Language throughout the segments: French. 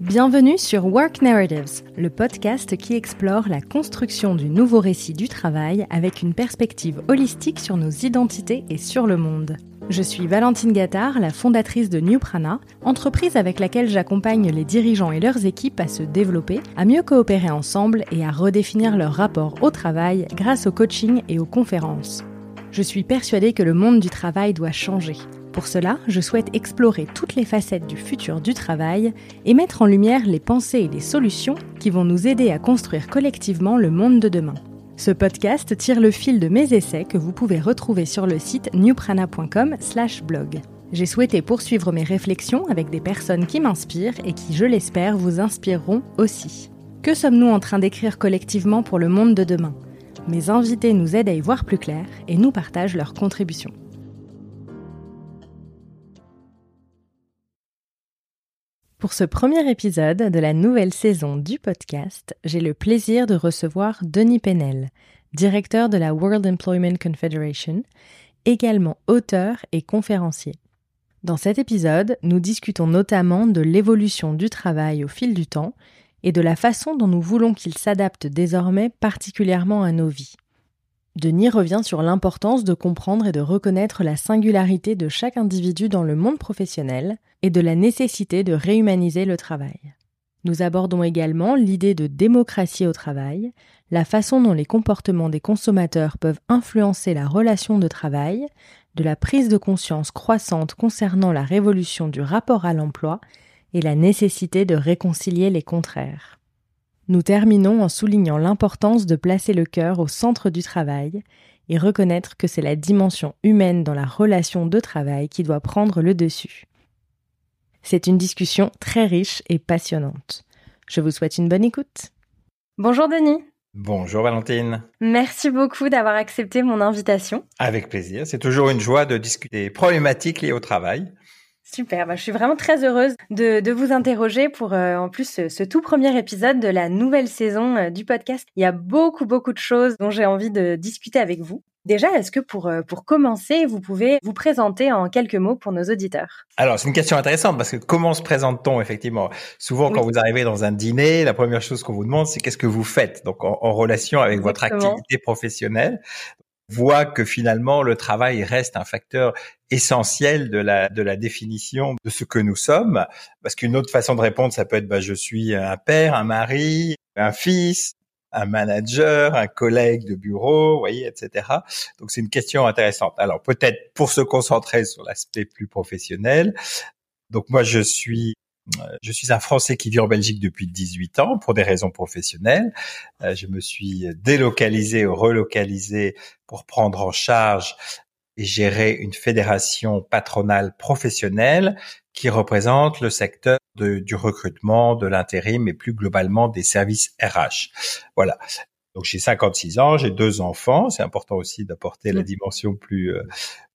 Bienvenue sur Work Narratives, le podcast qui explore la construction du nouveau récit du travail avec une perspective holistique sur nos identités et sur le monde. Je suis Valentine Gattard, la fondatrice de New Prana, entreprise avec laquelle j'accompagne les dirigeants et leurs équipes à se développer, à mieux coopérer ensemble et à redéfinir leur rapport au travail grâce au coaching et aux conférences. Je suis persuadée que le monde du travail doit changer pour cela, je souhaite explorer toutes les facettes du futur du travail et mettre en lumière les pensées et les solutions qui vont nous aider à construire collectivement le monde de demain. Ce podcast tire le fil de mes essais que vous pouvez retrouver sur le site newprana.com/blog. J'ai souhaité poursuivre mes réflexions avec des personnes qui m'inspirent et qui, je l'espère, vous inspireront aussi. Que sommes-nous en train d'écrire collectivement pour le monde de demain? Mes invités nous aident à y voir plus clair et nous partagent leurs contributions. Pour ce premier épisode de la nouvelle saison du podcast, j'ai le plaisir de recevoir Denis Pennell, directeur de la World Employment Confederation, également auteur et conférencier. Dans cet épisode, nous discutons notamment de l'évolution du travail au fil du temps et de la façon dont nous voulons qu'il s'adapte désormais particulièrement à nos vies. Denis revient sur l'importance de comprendre et de reconnaître la singularité de chaque individu dans le monde professionnel et de la nécessité de réhumaniser le travail. Nous abordons également l'idée de démocratie au travail, la façon dont les comportements des consommateurs peuvent influencer la relation de travail, de la prise de conscience croissante concernant la révolution du rapport à l'emploi et la nécessité de réconcilier les contraires. Nous terminons en soulignant l'importance de placer le cœur au centre du travail et reconnaître que c'est la dimension humaine dans la relation de travail qui doit prendre le dessus. C'est une discussion très riche et passionnante. Je vous souhaite une bonne écoute. Bonjour Denis. Bonjour Valentine. Merci beaucoup d'avoir accepté mon invitation. Avec plaisir. C'est toujours une joie de discuter des problématiques liées au travail. Super, bah, je suis vraiment très heureuse de, de vous interroger pour euh, en plus ce, tout premier épisode de la nouvelle saison euh, du podcast. Il y a beaucoup beaucoup de choses dont j'ai envie de discuter avec vous. Déjà, est-ce que pour euh, pour commencer, vous pouvez vous présenter en quelques mots pour nos auditeurs? Alors, c'est une question intéressante parce que comment se présente-t-on effectivement? Souvent, quand vous arrivez dans un dîner, la première chose qu'on vous demande, c'est qu'est-ce que vous faites? Donc, en, en relation avec votre activité professionnelle voit que finalement le travail reste un facteur essentiel de la de la définition de ce que nous sommes parce qu'une autre façon de répondre ça peut être bah, je suis un père, un mari, un fils, un manager, un collègue de bureau, vous voyez, etc. Donc c'est une question intéressante. Alors peut-être pour se concentrer sur l'aspect plus professionnel. Donc moi je suis je suis un Français qui vit en Belgique depuis 18 ans pour des raisons professionnelles. Euh, je me suis délocalisé ou relocalisé pour prendre en charge et gérer une fédération patronale professionnelle qui représente le secteur du recrutement, de l'intérim et plus globalement des services RH. Voilà. Donc j'ai 56 ans, j'ai deux enfants. C'est important aussi d'apporter la mmh. dimension plus euh,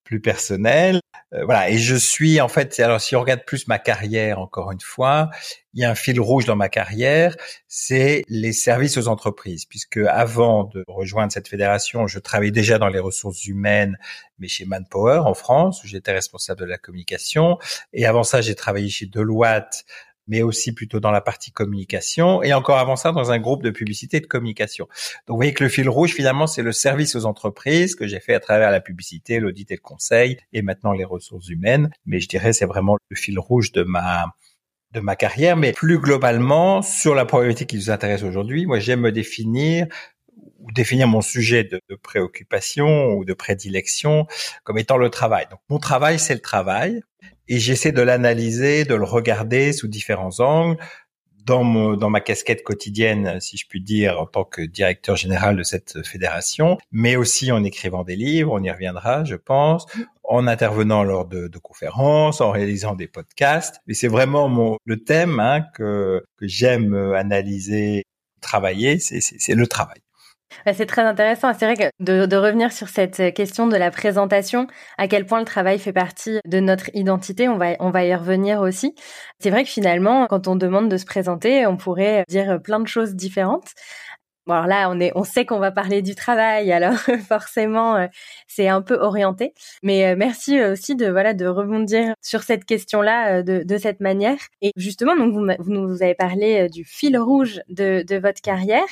plus personnelle. Euh, voilà. Et je suis en fait. Alors si on regarde plus ma carrière, encore une fois, il y a un fil rouge dans ma carrière, c'est les services aux entreprises. Puisque avant de rejoindre cette fédération, je travaillais déjà dans les ressources humaines, mais chez Manpower en France, où j'étais responsable de la communication. Et avant ça, j'ai travaillé chez Deloitte mais aussi plutôt dans la partie communication et encore avant ça dans un groupe de publicité et de communication. Donc vous voyez que le fil rouge finalement c'est le service aux entreprises que j'ai fait à travers la publicité, l'audit et le conseil et maintenant les ressources humaines, mais je dirais c'est vraiment le fil rouge de ma de ma carrière, mais plus globalement sur la problématique qui nous intéresse aujourd'hui, moi j'aime me définir ou définir mon sujet de, préoccupation ou de prédilection comme étant le travail. Donc mon travail, c'est le travail et j'essaie de l'analyser, de le regarder sous différents angles. Dans, mon, dans ma casquette quotidienne, si je puis dire, en tant que directeur général de cette fédération, mais aussi en écrivant des livres, on y reviendra, je pense, en intervenant lors de, de conférences, en réalisant des podcasts. Mais c'est vraiment mon, le thème hein, que, que j'aime analyser, travailler, c'est le travail. Bah, c'est très intéressant. C'est vrai que de, revenir sur cette question de la présentation, à quel point le travail fait partie de notre identité, on va, on va y revenir aussi. C'est vrai que finalement, quand on demande de se présenter, on pourrait dire plein de choses différentes. Bon, alors là, on est, on sait qu'on va parler du travail, alors forcément, euh, c'est un peu orienté. Mais euh, merci euh, aussi de voilà de rebondir sur cette question-là de, de cette manière. Et justement, donc vous, vous nous avez parlé du fil rouge de, de votre carrière.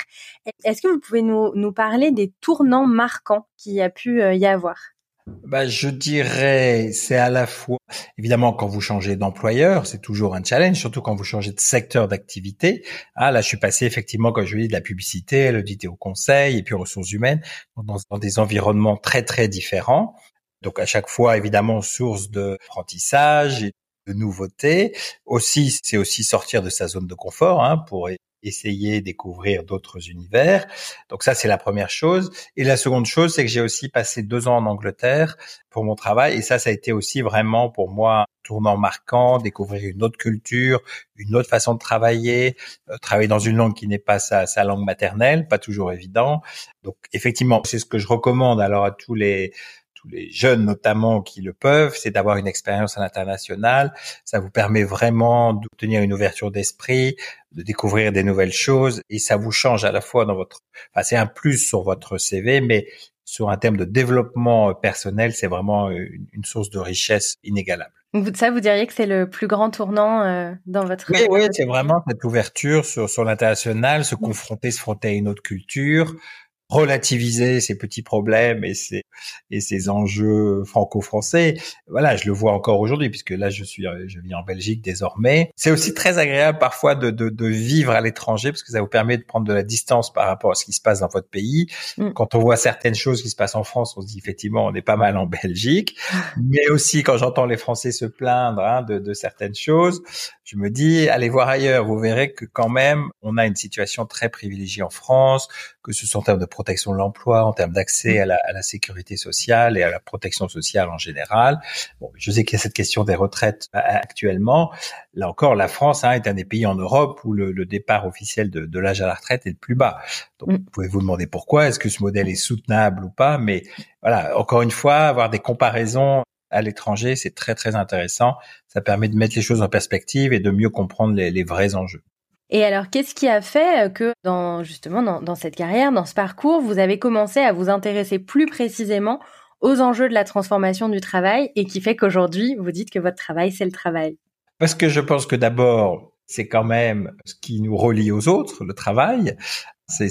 Est-ce que vous pouvez nous, nous parler des tournants marquants qu'il y a pu y avoir? Bah, je dirais, c'est à la fois, évidemment, quand vous changez d'employeur, c'est toujours un challenge, surtout quand vous changez de secteur d'activité. Ah, là, je suis passé effectivement, comme je dis, de la publicité, l'audit au conseil, et puis ressources humaines, dans, dans, des environnements très très différents. Donc à chaque fois, évidemment, source d'apprentissage et de nouveautés. Aussi, c'est aussi sortir de sa zone de confort hein, pour essayer découvrir d'autres univers. Donc ça, c'est la première chose. Et la seconde chose, c'est que j'ai aussi passé deux ans en Angleterre pour mon travail. Et ça, ça a été aussi vraiment pour moi un tournant marquant, découvrir une autre culture, une autre façon de travailler, euh, travailler dans une langue qui n'est pas sa, sa langue maternelle, pas toujours évident. Donc effectivement, c'est ce que je recommande alors à tous les les jeunes notamment qui le peuvent, c'est d'avoir une expérience à l'international. Ça vous permet vraiment d'obtenir une ouverture d'esprit, de découvrir des nouvelles choses et ça vous change à la fois dans votre, enfin c'est un plus sur votre CV, mais sur un terme de développement personnel, c'est vraiment une, source de richesse inégalable. Donc ça, vous diriez que c'est le plus grand tournant euh, dans votre Oui, oui, c'est vraiment cette ouverture sur, sur l'international, se confronter, se frotter à une autre culture, relativiser ces petits problèmes et ces et ces enjeux franco-français. Voilà, je le vois encore aujourd'hui puisque là je suis je vis en Belgique désormais. C'est aussi très agréable parfois de, de, de vivre à l'étranger parce que ça vous permet de prendre de la distance par rapport à ce qui se passe dans votre pays. Mm. Quand on voit certaines choses qui se passent en France, on se dit effectivement on est pas mal en Belgique. Mais aussi quand j'entends les Français se plaindre hein, de, de certaines choses, je me dis allez voir ailleurs. Vous verrez que quand même on a une situation très privilégiée en France, que ce soit en termes de protection de l'emploi, en termes d'accès à la, à la, sécurité sociale et à la protection sociale en général. Bon, je sais qu'il y a cette question des retraites euh, actuellement. Là encore, la France hein, est un des pays en Europe où le, le départ officiel de, de l'âge à la retraite est le plus bas. Donc, mm. vous pouvez vous demander pourquoi? Est-ce que ce modèle est soutenable ou pas? Mais voilà, encore une fois, avoir des comparaisons à l'étranger, c'est très très intéressant. Ça permet de mettre les choses en perspective et de mieux comprendre les, les vrais enjeux. Et alors, qu'est-ce qui a fait euh, que, dans, justement, dans, cette carrière, dans ce parcours, vous avez commencé à vous intéresser plus précisément aux enjeux de la transformation du travail et qui fait qu'aujourd'hui, vous dites que votre travail, c'est le travail? Parce que je pense que d'abord, c'est quand même ce qui nous relie aux autres, le travail. C'est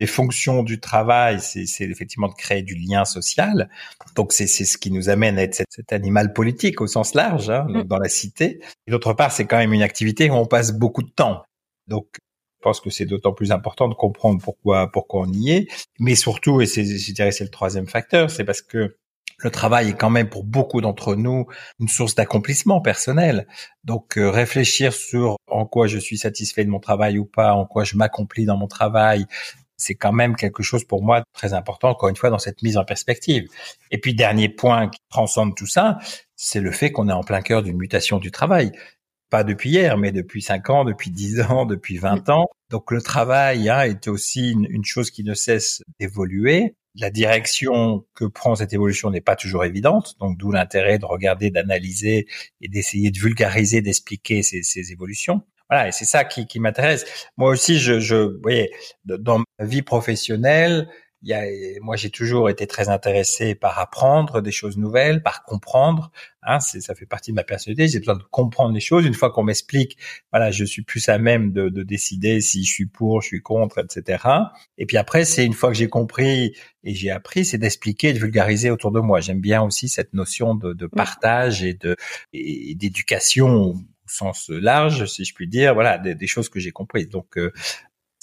les fonctions du travail, c'est effectivement de créer du lien social. Donc c'est ce qui nous amène à être cet, animal politique au sens large hein, mm. dans la cité. Et d'autre part, c'est quand même une activité où on passe beaucoup de temps. Donc, je pense que c'est d'autant plus important de comprendre pourquoi pourquoi on y est, mais surtout, et c'est, je dirais, c'est le troisième facteur, c'est parce que le travail est quand même pour beaucoup d'entre nous une source d'accomplissement personnel. Donc euh, réfléchir sur en quoi je suis satisfait de mon travail ou pas, en quoi je m'accomplis dans mon travail, c'est quand même quelque chose pour moi de très important, encore une fois, dans cette mise en perspective. Et puis, dernier point qui transcende tout ça, c'est le fait qu'on est en plein cœur d'une mutation du travail pas depuis hier, mais depuis 5 ans, depuis 10 ans, depuis 20 ans. Donc le travail hein, est aussi une, chose qui ne cesse d'évoluer. La direction que prend cette évolution n'est pas toujours évidente, donc d'où l'intérêt de regarder, d'analyser et d'essayer de vulgariser, d'expliquer ces, ces, évolutions. Voilà, et c'est ça qui, qui m'intéresse. Moi aussi, je, je, vous voyez, dans ma vie professionnelle, y a, moi, j'ai toujours été très intéressé par apprendre des choses nouvelles, par comprendre. Hein, ça fait partie de ma personnalité. J'ai besoin de comprendre les choses. Une fois qu'on m'explique, voilà, je suis plus à même de, de, décider si je suis pour, je suis contre, etc. Et puis après, c'est une fois que j'ai compris et j'ai appris, c'est d'expliquer, de vulgariser autour de moi. J'aime bien aussi cette notion de, de partage et de et d'éducation au sens large, si je puis dire, voilà, des, des choses que j'ai comprises. Donc, euh,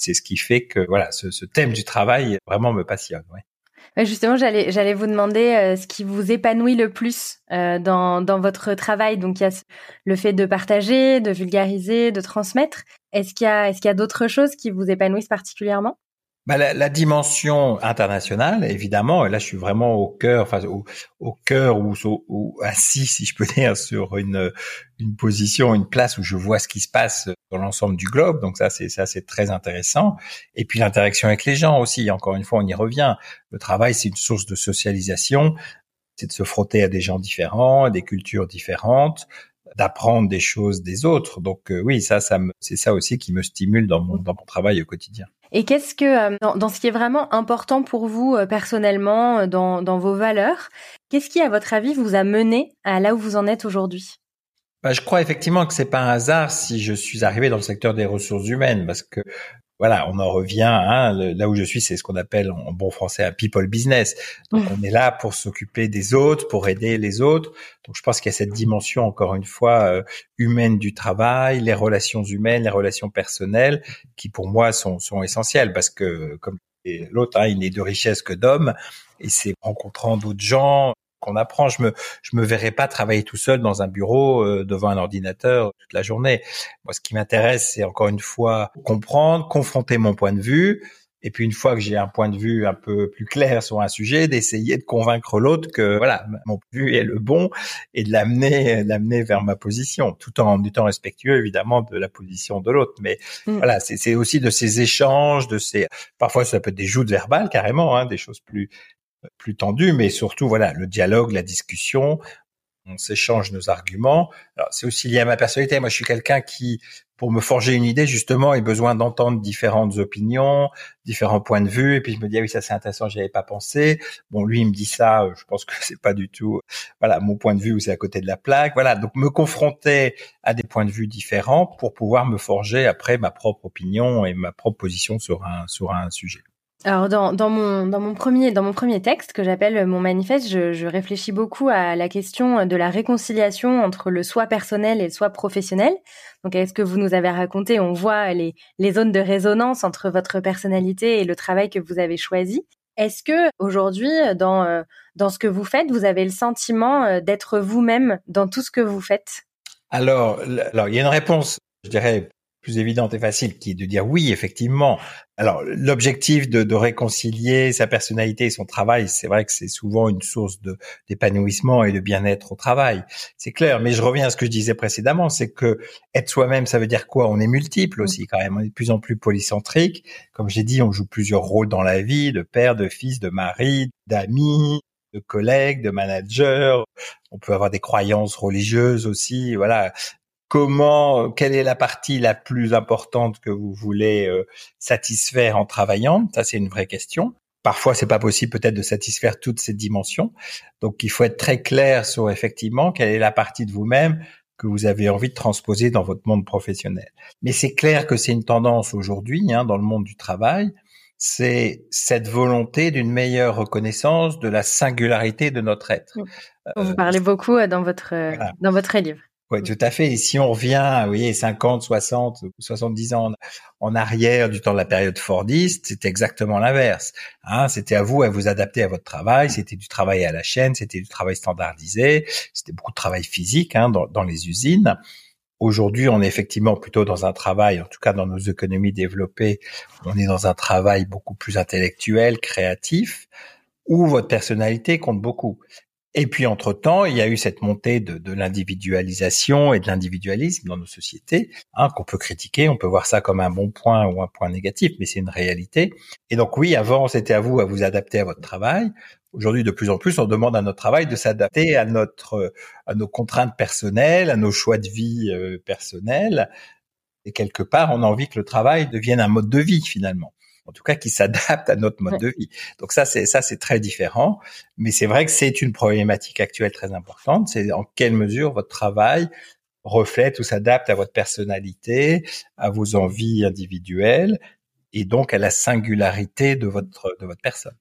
c'est ce qui fait que voilà, ce, thème du travail vraiment me passionne. Ouais. Justement, j'allais vous demander euh, ce qui vous épanouit le plus euh, dans votre travail. Donc il y a le fait de partager, de vulgariser, de transmettre. Est-ce qu'il y a d'autres choses qui vous épanouissent particulièrement? Bah, la, la, dimension internationale, évidemment, et là je suis vraiment au cœur, enfin au, au cœur ou, assis, si je peux dire, sur une, une position, une place où je vois ce qui se passe dans l'ensemble du globe. Donc ça, c'est ça, c'est très intéressant. Et puis l'interaction avec les gens aussi. Encore une fois, on y revient. Le travail, c'est une source de socialisation. C'est de se frotter à des gens différents, à des cultures différentes, d'apprendre des choses des autres. Donc oui, ça, ça c'est ça aussi qui me stimule dans mon, dans mon travail au quotidien. Et qu'est-ce que, dans, dans, ce qui est vraiment important pour vous personnellement, dans, dans vos valeurs, qu'est-ce qui, à votre avis, vous a mené à là où vous en êtes aujourd'hui? Bah, je crois effectivement que c'est pas un hasard si je suis arrivé dans le secteur des ressources humaines, parce que voilà, on en revient. Hein, là où je suis, c'est ce qu'on appelle en bon français un people business. Donc, mmh. on est là pour s'occuper des autres, pour aider les autres. Donc, je pense qu'il y a cette dimension, encore une fois, euh, humaine du travail, les relations humaines, les relations personnelles, qui pour moi sont, sont essentielles, parce que comme l'autre, hein, il n'est de richesse que d'hommes, et c'est rencontrant d'autres gens, qu'on apprend. Je me je me verrais pas travailler tout seul dans un bureau euh, devant un ordinateur toute la journée. Moi, ce qui m'intéresse, c'est encore une fois comprendre, confronter mon point de vue, et puis une fois que j'ai un point de vue un peu plus clair sur un sujet, d'essayer de convaincre l'autre que voilà mon point de vue est le bon et de l'amener l'amener vers ma position, tout en étant respectueux évidemment de la position de l'autre. Mais mm. voilà, c'est aussi de ces échanges, de ces parfois ça peut être des joutes verbales carrément, hein, des choses plus plus tendu, mais surtout voilà le dialogue, la discussion, on s'échange nos arguments. C'est aussi lié à ma personnalité. Moi, je suis quelqu'un qui, pour me forger une idée, justement, a besoin d'entendre différentes opinions, différents points de vue. Et puis je me dis ah oui, ça c'est intéressant, j'y avais pas pensé. Bon, lui il me dit ça, je pense que c'est pas du tout, voilà, mon point de vue ou c'est à côté de la plaque. Voilà, donc me confronter à des points de vue différents pour pouvoir me forger après ma propre opinion et ma propre position sur un sur un sujet. Alors dans, dans, mon, dans, mon premier, dans mon premier texte que j'appelle mon manifeste, je, réfléchis beaucoup à la question de la réconciliation entre le soi personnel et le soi professionnel. Donc est-ce que vous nous avez raconté, on voit les, les zones de résonance entre votre personnalité et le travail que vous avez choisi. Est-ce que aujourd'hui, dans, euh, dans ce que vous faites, vous avez le sentiment euh, d'être vous-même dans tout ce que vous faites? Alors, il y a une réponse, je dirais, plus évidente et facile, qui est de dire oui, effectivement. Alors, l'objectif de, de, réconcilier sa personnalité et son travail, c'est vrai que c'est souvent une source de d'épanouissement et de bien-être au travail. C'est clair, mais je reviens à ce que je disais précédemment, c'est que être soi-même, ça veut dire quoi? On est multiple aussi, quand même. On est de plus en plus polycentrique. Comme j'ai dit, on joue plusieurs rôles dans la vie, de père, de fils, de mari, d'amis, de collègues, de managers. On peut avoir des croyances religieuses aussi. Voilà, comment, quelle est la partie la plus importante que vous voulez euh, satisfaire en travaillant? Ça, c'est une vraie question. Parfois, c'est pas possible peut-être de satisfaire toutes ces dimensions. Donc, il faut être très clair sur effectivement quelle est la partie de vous-même que vous avez envie de transposer dans votre monde professionnel. Mais c'est clair que c'est une tendance aujourd'hui hein, dans le monde du travail. C'est cette volonté d'une meilleure reconnaissance de la singularité de notre être. Vous parlez beaucoup euh, dans votre dans votre livre. Oui, tout à fait. Et si on revient, vous voyez, 50, 60, 70 ans en, arrière du temps de la période Fordiste, c'était exactement l'inverse. Hein, c'était à vous à vous adapter à votre travail. C'était du travail à la chaîne, c'était du travail standardisé, c'était beaucoup de travail physique hein, dans, dans les usines. Aujourd'hui, on est effectivement plutôt dans un travail, en tout cas dans nos économies développées, on est dans un travail beaucoup plus intellectuel, créatif, où votre personnalité compte beaucoup. Et puis, entre-temps, il y a eu cette montée de, de l'individualisation et de l'individualisme dans nos sociétés, hein, qu'on peut critiquer, on peut voir ça comme un bon point ou un point négatif, mais c'est une réalité. Et donc oui, avant, c'était à vous à vous adapter à votre travail. Aujourd'hui, de plus en plus, on demande à notre travail de s'adapter à à nos contraintes personnelles, à nos choix de vie euh, personnels. Et quelque part, on a envie que le travail devienne un mode de vie finalement en tout cas qui s'adapte à notre mode de vie. Donc ça, c'est ça, c'est très différent. Mais c'est vrai que c'est une problématique actuelle très importante. C'est en quelle mesure votre travail reflète ou s'adapte à votre personnalité, à vos envies individuelles et donc à la singularité de votre de votre personne.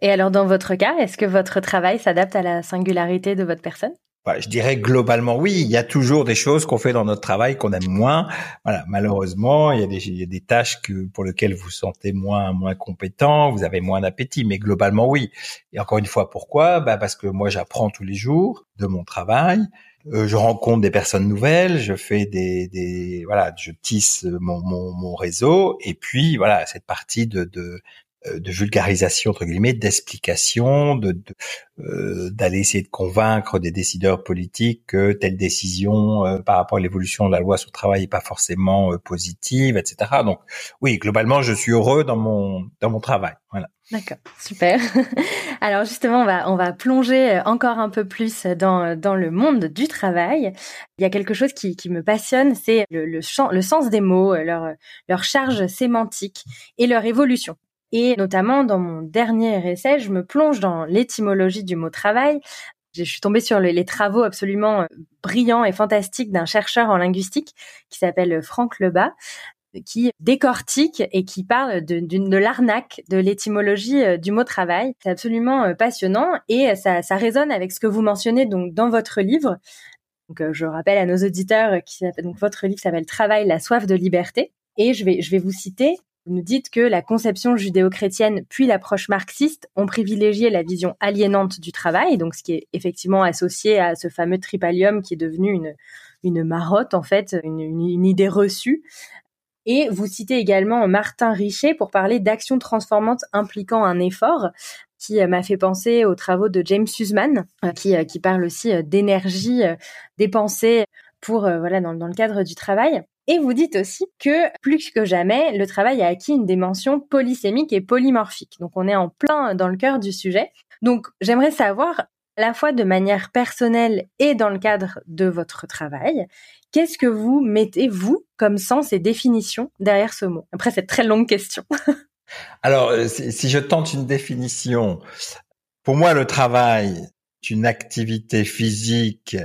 Et alors dans votre cas, est-ce que votre travail s'adapte à la singularité de votre personne? Bah, je dirais globalement oui. Il y a toujours des choses qu'on fait dans notre travail qu'on aime moins. Voilà, malheureusement, il y a des, tâches que pour lesquelles vous sentez moins moins compétent, vous avez moins d'appétit. Mais globalement oui. Et encore une fois, pourquoi? Bah parce que moi j'apprends tous les jours de mon travail. Euh, je rencontre des personnes nouvelles, je fais des, des voilà, je tisse mon, mon, mon réseau et puis voilà cette partie de, de de vulgarisation entre guillemets, d'explication, de euh, d'aller essayer de convaincre des décideurs politiques que telle décision euh, par rapport à l'évolution de la loi sur le travail n'est pas forcément positive, etc. Donc oui, globalement, je suis heureux dans mon dans mon travail. Voilà. D'accord, super. Alors justement, on va on va plonger encore un peu plus dans dans le monde du travail. Il y a quelque chose qui qui me passionne, c'est le le, le sens des mots, leur leur charge sémantique et leur évolution. Et notamment dans mon dernier essai, je me plonge dans l'étymologie du mot travail. Je suis tombée sur les, travaux absolument euh, brillants et fantastiques d'un chercheur en linguistique qui s'appelle Franck Lebas, qui décortique et qui parle de, de, l'arnaque de l'étymologie euh, du mot travail. C'est absolument euh, passionnant et ça, ça résonne avec ce que vous mentionnez donc dans votre livre. Donc, je rappelle à nos auditeurs qui donc votre livre s'appelle Travail, la soif de liberté. Et je vais, je vais vous citer vous nous dites que la conception judéo-chrétienne puis l'approche marxiste ont privilégié la vision aliénante du travail, donc ce qui est effectivement associé à ce fameux tripalium qui est devenu une, une marotte en fait, une, idée reçue. Et vous citez également Martin Richet pour parler d'action transformante impliquant un effort, qui euh, m'a fait penser aux travaux de James Sussman, euh, qui, euh, qui parle aussi d'énergie dépensée pour voilà dans le cadre du travail. Et vous dites aussi que plus que jamais, le travail a acquis une dimension polysémique et polymorphique. Donc on est en plein dans le cœur du sujet. Donc j'aimerais savoir, à la fois de manière personnelle et dans le cadre de votre travail, qu'est-ce que vous mettez, vous, comme sens et définition derrière ce mot? Après cette très longue question. Alors, euh, si je tente une définition, pour moi, le travail est une activité physique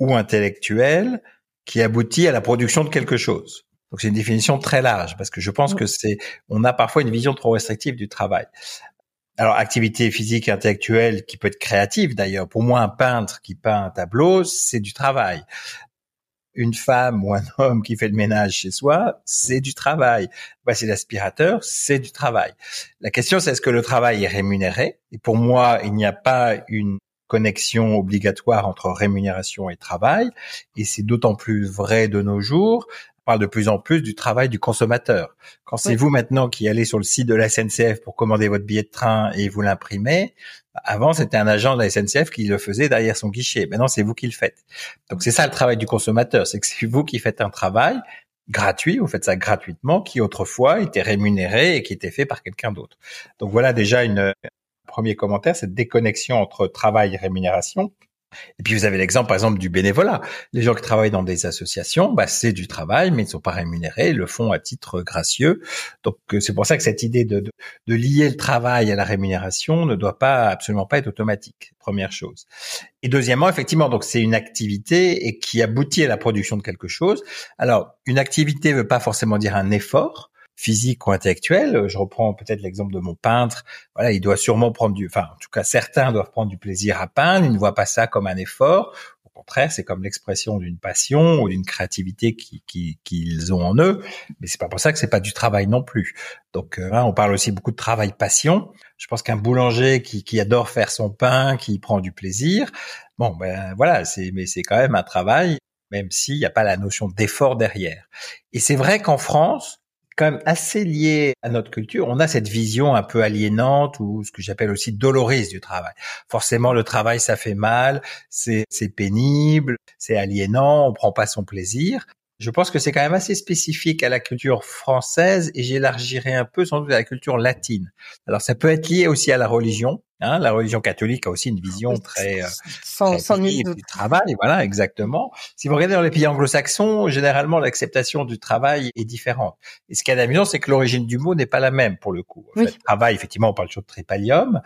ou intellectuelle qui aboutit à la production de quelque chose. Donc c'est une définition très large parce que je pense que c'est on a parfois une vision trop restrictive du travail. Alors activité physique et intellectuelle qui peut être créative d'ailleurs. Pour moi un peintre qui peint un tableau, c'est du travail. Une femme ou un homme qui fait le ménage chez soi, c'est du travail. c'est l'aspirateur, c'est du travail. La question c'est est-ce que le travail est rémunéré? Et pour moi, il n'y a pas une connexion obligatoire entre rémunération et travail, et c'est d'autant plus vrai de nos jours. On parle de plus en plus du travail du consommateur. Quand c'est vous maintenant qui allez sur le site de la SNCF pour commander votre billet de train et vous l'imprimez, avant c'était un agent de la SNCF qui le faisait derrière son guichet. Maintenant c'est vous qui le faites. Donc c'est ça le travail du consommateur, c'est que c'est vous qui faites un travail gratuit, vous faites ça gratuitement, qui autrefois était rémunéré et qui était fait par quelqu'un d'autre. Donc voilà déjà une, premier commentaire, cette déconnexion entre travail et rémunération. Et puis vous avez l'exemple par exemple du bénévolat. Les gens qui travaillent dans des associations, bah, c'est du travail, mais ils ne sont pas rémunérés, ils le font à titre gracieux. Donc euh, c'est pour ça que cette idée de, de, lier le travail à la rémunération ne doit pas absolument pas être automatique. Première chose. Et deuxièmement, effectivement, donc c'est une activité et qui aboutit à la production de quelque chose. Alors une activité ne veut pas forcément dire un effort physique ou intellectuel. Je reprends peut-être l'exemple de mon peintre. Voilà, il doit sûrement prendre du, enfin, en tout cas, certains doivent prendre du plaisir à peindre. Ils ne voient pas ça comme un effort. Au contraire, c'est comme l'expression d'une passion ou d'une créativité qu'ils qui, ont en eux. Mais c'est pas pour ça que c'est pas du travail non plus. Donc, euh, hein, on parle aussi beaucoup de travail-passion. Je pense qu'un boulanger qui, qui adore faire son pain, qui prend du plaisir, bon, ben voilà, c'est, mais c'est quand même un travail même s'il n'y a pas la notion d'effort derrière. Et c'est vrai qu'en France, quand même assez lié à notre culture. On a cette vision un peu aliénante ou ce que j'appelle aussi dolorise du travail. Forcément, le travail, ça fait mal, c'est pénible, c'est aliénant, on prend pas son plaisir. Je pense que c'est quand même assez spécifique à la culture française et j'élargirai un peu sans doute à la culture latine. Alors ça peut être lié aussi à la religion. Hein, la religion catholique a aussi une vision très, euh, sans, sans du travail. Voilà, exactement. Si vous regardez dans les pays anglo-saxons, généralement l'acceptation du travail est différente. Et ce qui est amusant, c'est que l'origine du mot n'est pas la même pour le coup. En fait, travail, effectivement, on parle toujours de tripalium,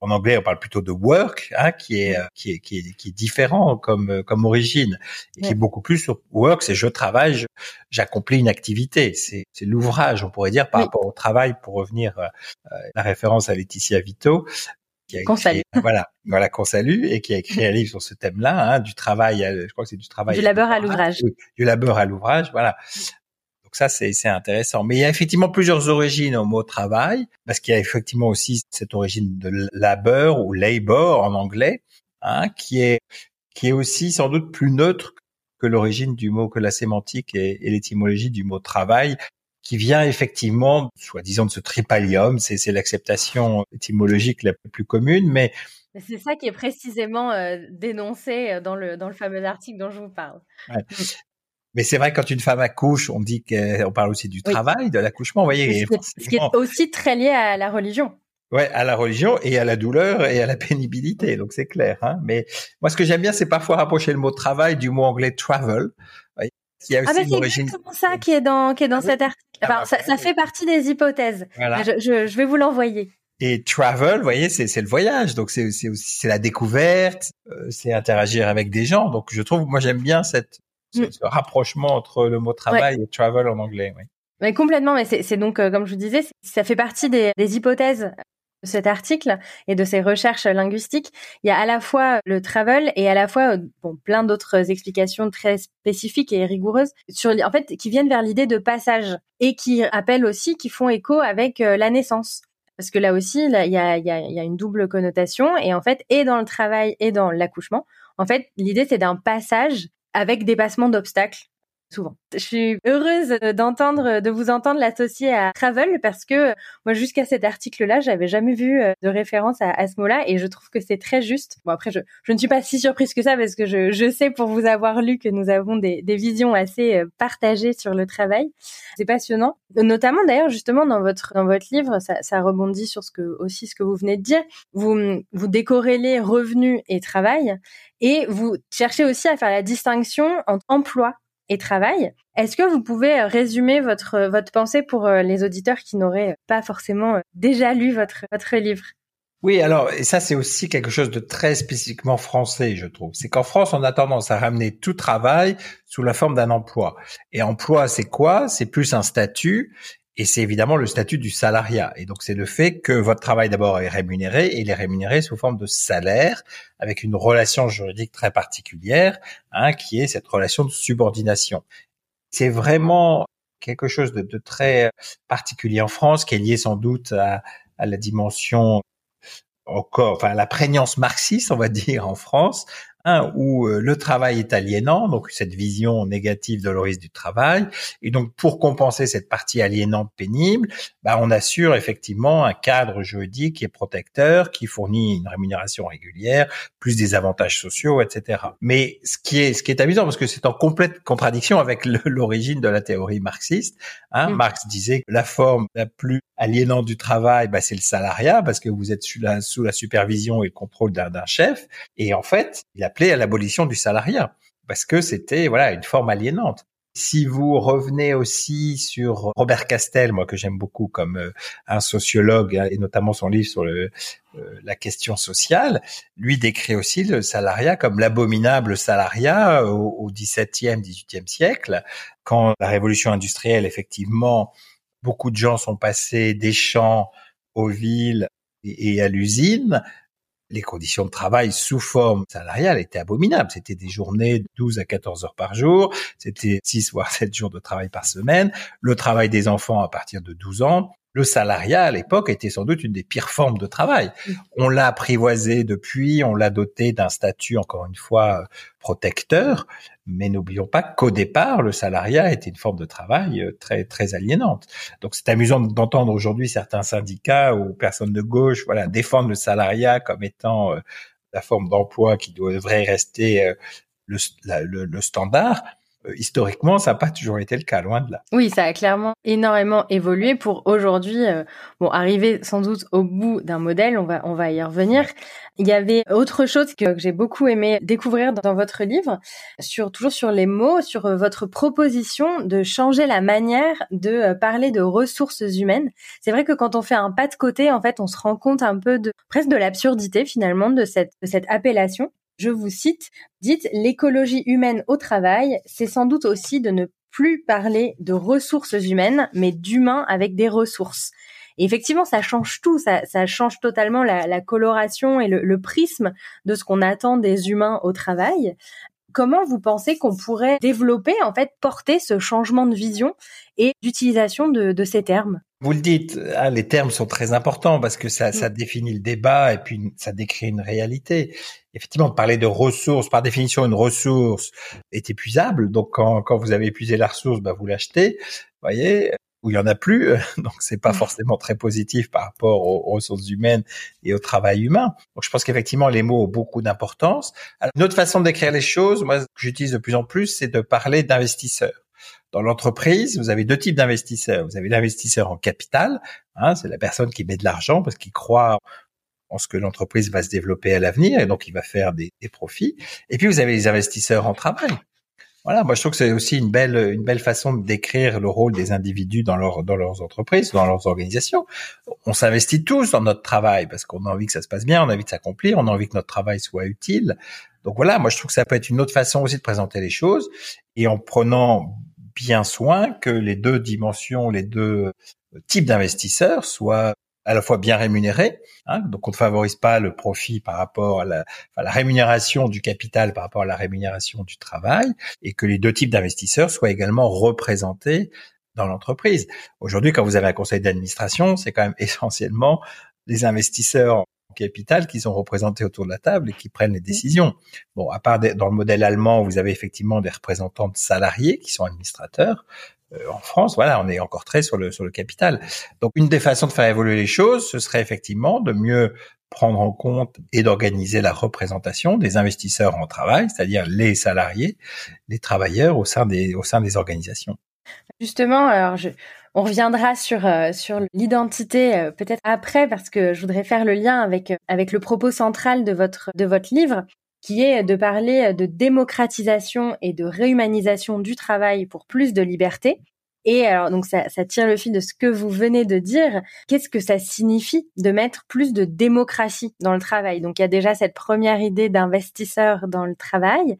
en anglais, on parle plutôt de work, hein, qui est qui est qui est qui est différent comme comme origine et qui est beaucoup plus sur work, c'est je travaille, j'accomplis une activité, c'est c'est l'ouvrage, on pourrait dire par rapport au travail pour revenir à euh, la référence à Laetitia Vito. Qui a salue. Voilà, voilà qu'on salue et qui a écrit un livre sur ce thème-là, hein, du travail, je crois que c'est du travail, du labeur à l'ouvrage, du labeur à l'ouvrage, voilà. Donc ça, c'est intéressant. Mais il y a effectivement plusieurs origines au mot travail, parce qu'il y a effectivement aussi cette origine de labeur ou labor en anglais, hein, qui est qui est aussi sans doute plus neutre que l'origine du mot, que la sémantique et, l'étymologie du mot travail, qui vient effectivement, soi-disant de ce tripalium, c'est l'acceptation étymologique la plus commune, mais c'est ça qui est précisément euh, dénoncé euh, dans le, dans le fameux article dont je vous parle. Mm. Mais c'est vrai, quand une femme accouche, on dit qu'on parle aussi du travail, de l'accouchement, vous voyez. Ce qui, est, aussi très lié à la religion. Ouais, à la religion et à la douleur et à la pénibilité, donc c'est clair. Hein. Mais moi, ce que j'aime bien, c'est parfois rapprocher le mot travail du mot anglais travel, qui a aussi ah bah c'est exactement ça qui est dans qui est dans cet article. Ah bah, ça, ça, fait partie des hypothèses. Je, je, je vais vous l'envoyer. Et travel, vous voyez, c'est le voyage, donc c'est aussi c'est la découverte, euh, c'est interagir avec des gens. Donc je trouve, moi j'aime bien cette ce, mm. rapprochement entre le mot travail et travel en anglais. Oui. Mais complètement, mais c'est donc euh, comme je vous disais, ça fait partie des, des hypothèses de cet article et de ces recherches linguistiques. Il y a à la fois le travel et à la fois bon, plein d'autres explications très spécifiques et rigoureuses sur en fait qui viennent vers l'idée de passage et qui appellent aussi qui font écho avec euh, la naissance parce que là aussi, il y, a, y, a, y a une double connotation, et en fait, et dans le travail et dans l'accouchement, en fait, l'idée c'est d'un passage avec dépassement d'obstacles souvent. Je suis heureuse d'entendre, de vous entendre l'associer à travel parce que moi, jusqu'à cet article-là, j'avais jamais vu euh, de référence à, ce mot-là et je trouve que c'est très juste. Bon, après, je, ne suis pas si surprise que ça parce que je, sais pour vous avoir lu que nous avons des, visions assez euh, partagées sur le travail. C'est passionnant. Notamment, d'ailleurs, justement, dans votre, dans votre livre, ça, ça rebondit sur ce que, aussi ce que vous venez de dire. Vous, vous décorrélez revenus et travail et vous cherchez aussi à faire la distinction entre emploi et travail. Est-ce que vous pouvez euh, résumer votre, euh, votre pensée pour euh, les auditeurs qui n'auraient pas forcément déjà lu votre, votre livre? Oui, alors, et ça, c'est aussi quelque chose de très spécifiquement français, je trouve. C'est qu'en France, on a tendance à ramener tout travail sous la forme d'un emploi. Et emploi, c'est quoi? C'est plus un statut. Et c'est évidemment le statut du salariat. Et donc c'est le fait que votre travail d'abord est rémunéré et il est rémunéré sous forme de salaire avec une relation juridique très particulière, hein, qui est cette relation de subordination. C'est vraiment quelque chose de, très particulier en France, qui est lié sans doute à, à la dimension encore, enfin la prégnance marxiste, on va dire, en France, où euh, le travail est aliénant, donc cette vision négative de l'horizon du travail, et donc pour compenser cette partie aliénante pénible, bah, on assure effectivement un cadre juridique qui est protecteur, qui fournit une rémunération régulière, plus des avantages sociaux, etc. Mais ce qui est ce qui est amusant, parce que c'est en complète contradiction avec l'origine de la théorie marxiste. Hein, mm. Marx disait que la forme la plus aliénante du travail, bah, c'est le salariat, parce que vous êtes sous la, sous la supervision et le contrôle d'un chef. Et en fait, il a à l'abolition du salariat parce que c'était voilà une forme aliénante. Si vous revenez aussi sur Robert Castel, moi que j'aime beaucoup comme euh, un sociologue hein, et notamment son livre sur euh, la question sociale, lui décrit aussi le salariat comme l'abominable salariat au, au XVIIe, XVIIIe siècle, quand la révolution industrielle effectivement beaucoup de gens sont passés des champs aux villes et à l'usine, les conditions de travail sous forme salariale étaient abominables. C'était des journées de 12 à 14 heures par jour, c'était 6 voire 7 jours de travail par semaine, le travail des enfants à partir de 12 ans, le salariat à l'époque était sans doute une des pires formes de travail. On l'a apprivoisé depuis, on l'a doté d'un statut encore une fois protecteur, mais n'oublions pas qu'au départ, le salariat était une forme de travail euh, très très aliénante. Donc c'est amusant d'entendre aujourd'hui certains syndicats ou personnes de gauche, voilà, défendre le salariat comme étant euh, la forme d'emploi qui devrait rester euh, le, le standard. Euh, historiquement, ça n'a pas toujours été le cas, loin de là. Oui, ça a clairement énormément évolué pour aujourd'hui, euh, bon, arriver sans doute au bout d'un modèle, on va, on va y revenir. Il y avait autre chose que, j'ai beaucoup aimé découvrir dans, votre livre, sur, toujours sur les mots, sur euh, votre proposition de changer la manière de parler de ressources humaines. C'est vrai que quand on fait un pas de côté, en fait, on se rend compte un peu de, presque de l'absurdité finalement de cette, de cette appellation je vous cite, dites l'écologie humaine au travail, c'est sans doute aussi de ne plus parler de ressources humaines, mais d'humains avec des ressources. Et effectivement, ça change tout, ça, change totalement la, coloration et le, prisme de ce qu'on attend des humains au travail. Comment vous pensez qu'on pourrait développer, en fait, porter ce changement de vision et d'utilisation de ces termes? Vous le dites, hein, les termes sont très importants parce que ça, ça définit le débat et puis ça décrit une réalité. Effectivement, parler de ressources, par définition, une ressource est épuisable. Donc, quand, quand vous avez épuisé la ressource, bah, vous l'achetez. Voyez, où il y en a plus, donc c'est pas forcément très positif par rapport aux, ressources humaines et au travail humain. Donc je pense qu'effectivement les mots ont beaucoup d'importance. Une autre façon d'écrire les choses, moi que j'utilise de plus en plus, c'est de parler d'investisseurs. Dans l'entreprise, vous avez deux types d'investisseurs. Vous avez l'investisseur en capital, hein, c'est la personne qui met de l'argent parce qu'il croit en ce que l'entreprise va se développer à l'avenir et donc il va faire des, des, profits. Et puis vous avez les investisseurs en travail. Voilà, moi je trouve que c'est aussi une belle une belle façon de décrire le rôle des individus dans leur dans leurs entreprises, dans leurs organisations. On s'investit tous dans notre travail parce qu'on a envie que ça se passe bien, on a envie de s'accomplir, on a envie que notre travail soit utile. Donc voilà, moi je trouve que ça peut être une autre façon aussi de présenter les choses et en prenant bien soin que les deux dimensions, les deux types d'investisseurs soient à la fois bien rémunérés, hein, donc on ne favorise pas le profit par rapport à la, rémunération du capital par rapport à la rémunération du travail, et que les deux types d'investisseurs soient également représentés dans l'entreprise. Aujourd'hui, quand vous avez un conseil d'administration, c'est quand même essentiellement les investisseurs capital qui sont représentés autour de la table et qui prennent les décisions. Bon, à part dans le modèle allemand, vous avez effectivement des représentants de salariés qui sont administrateurs. Euh, en France, voilà, on est encore très sur le sur le capital. Donc, une des façons de faire évoluer les choses, ce serait effectivement de mieux prendre en compte et d'organiser la représentation des investisseurs en travail, c'est-à-dire les salariés, les travailleurs au sein des au sein des organisations. Justement, alors je, on reviendra sur euh, sur l'identité euh, peut-être après parce que je voudrais faire le lien avec euh, avec le propos central de votre de votre livre qui est de parler de démocratisation et de réhumanisation du travail pour plus de liberté. Et alors donc ça, ça tire le fil de ce que vous venez de dire. Qu'est-ce que ça signifie de mettre plus de démocratie dans le travail? Donc il y a déjà cette première idée d'investisseur dans le travail.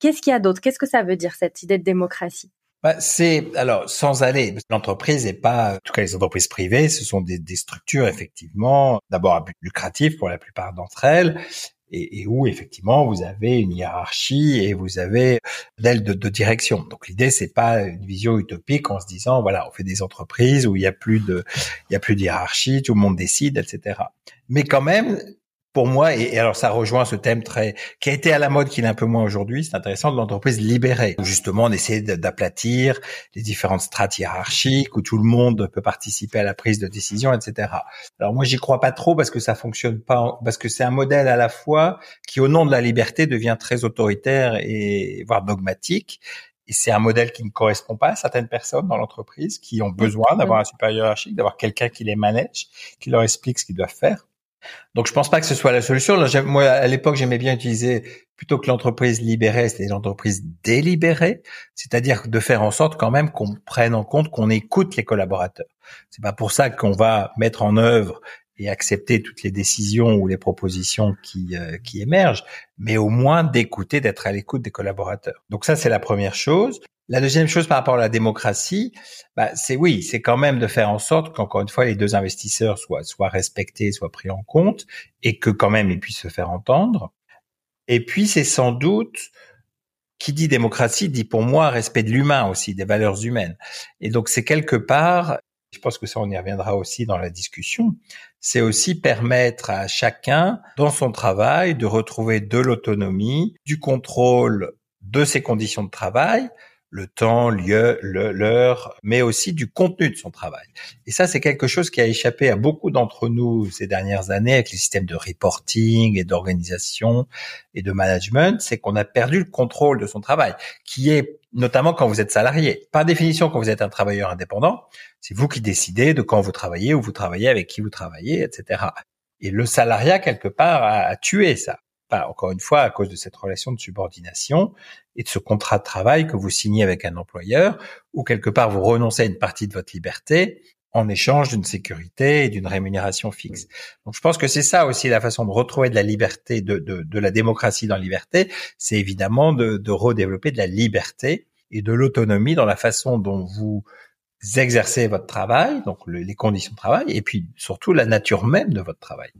Qu'est-ce qu'il y a d'autre? Qu'est-ce que ça veut dire cette idée de démocratie? Bah, c'est alors sans aller. L'entreprise n'est pas, en tout cas les entreprises privées, ce sont des, des structures effectivement, d'abord à but lucratif pour la plupart d'entre elles, et, et, où effectivement vous avez une hiérarchie et vous avez d'aile de, de, direction. Donc l'idée c'est pas une vision utopique en se disant voilà on fait des entreprises où il y a plus de il y a plus de hiérarchie, tout le monde décide, etc. Mais quand même pour moi, et, alors ça rejoint ce thème très qui a été à la mode, qui est un peu moins aujourd'hui, c'est intéressant, de l'entreprise libérée. Où justement, on essaie d'aplatir les différentes strates hiérarchiques, où tout le monde peut participer à la prise de décision, etc. Alors moi, j'y crois pas trop parce que ça fonctionne pas, parce que c'est un modèle à la fois qui, au nom de la liberté, devient très autoritaire et voire dogmatique. Et c'est un modèle qui ne correspond pas à certaines personnes dans l'entreprise qui ont besoin d'avoir un supérieur hiérarchique, d'avoir quelqu'un qui les manage, qui leur explique ce qu'ils doivent faire. Donc je pense pas que ce soit la solution. moi, à l'époque, j'aimais bien utiliser plutôt que l'entreprise libérée, c'était l'entreprise délibérée, c'est-à-dire de faire en sorte quand même qu'on prenne en compte, qu'on écoute les collaborateurs. C'est pas pour ça qu'on va mettre en œuvre et accepter toutes les décisions ou les propositions qui, euh, qui émergent, mais au moins d'écouter, d'être à l'écoute des collaborateurs. Donc ça, c'est la première chose. La deuxième chose par rapport à la démocratie, bah, c'est oui, c'est quand même de faire en sorte qu'encore une fois les deux investisseurs soient soient respectés, soient pris en compte et que quand même ils puissent se faire entendre. Et puis c'est sans doute qui dit démocratie dit pour moi respect de l'humain aussi, des valeurs humaines. Et donc c'est quelque part, je pense que ça on y reviendra aussi dans la discussion, c'est aussi permettre à chacun dans son travail de retrouver de l'autonomie, du contrôle de ses conditions de travail, le temps, lieu, l'heure, mais aussi du contenu de son travail. Et ça, c'est quelque chose qui a échappé à beaucoup d'entre nous ces dernières années avec les systèmes de reporting et d'organisation et de management, c'est qu'on a perdu le contrôle de son travail, qui est notamment quand vous êtes salarié. Par définition, quand vous êtes un travailleur indépendant, c'est vous qui décidez de quand vous travaillez, où vous travaillez, avec qui vous travaillez, etc. Et le salariat, quelque part, a tué ça encore une fois, à cause de cette relation de subordination et de ce contrat de travail que vous signez avec un employeur, où quelque part vous renoncez à une partie de votre liberté en échange d'une sécurité et d'une rémunération fixe. Donc je pense que c'est ça aussi la façon de retrouver de la liberté, de, de, de la démocratie dans la liberté, c'est évidemment de, de redévelopper de la liberté et de l'autonomie dans la façon dont vous exercez votre travail, donc les conditions de travail, et puis surtout la nature même de votre travail.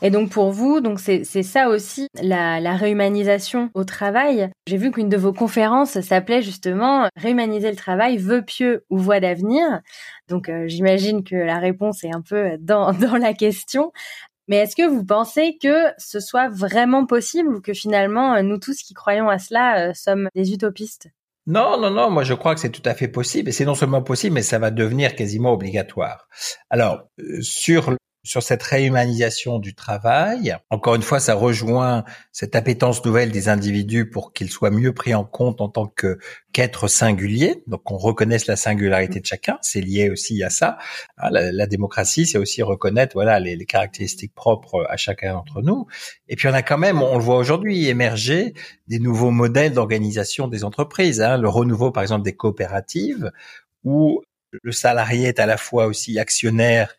Et donc pour vous, donc c'est ça aussi la, réhumanisation au travail. J'ai vu qu'une de vos conférences s'appelait justement réhumaniser le travail, vœux pieux ou voie d'avenir. Donc euh, j'imagine que la réponse est un peu dans, dans la question. Mais est-ce que vous pensez que ce soit vraiment possible ou que finalement nous tous qui croyons à cela euh, sommes des utopistes? Non, non, non, moi je crois que c'est tout à fait possible et c'est non seulement possible, mais ça va devenir quasiment obligatoire. Alors, euh, sur sur cette réhumanisation du travail. Encore une fois, ça rejoint cette appétence nouvelle des individus pour qu'ils soient mieux pris en compte en tant que qu'être singulier. Donc, on reconnaisse la singularité de chacun. C'est lié aussi à ça. Ah, la, démocratie, c'est aussi reconnaître, voilà, les, les, caractéristiques propres à chacun d'entre nous. Et puis, on a quand même, on le voit aujourd'hui, émerger des nouveaux modèles d'organisation des entreprises. Hein. Le renouveau, par exemple, des coopératives, où le salarié est à la fois aussi actionnaire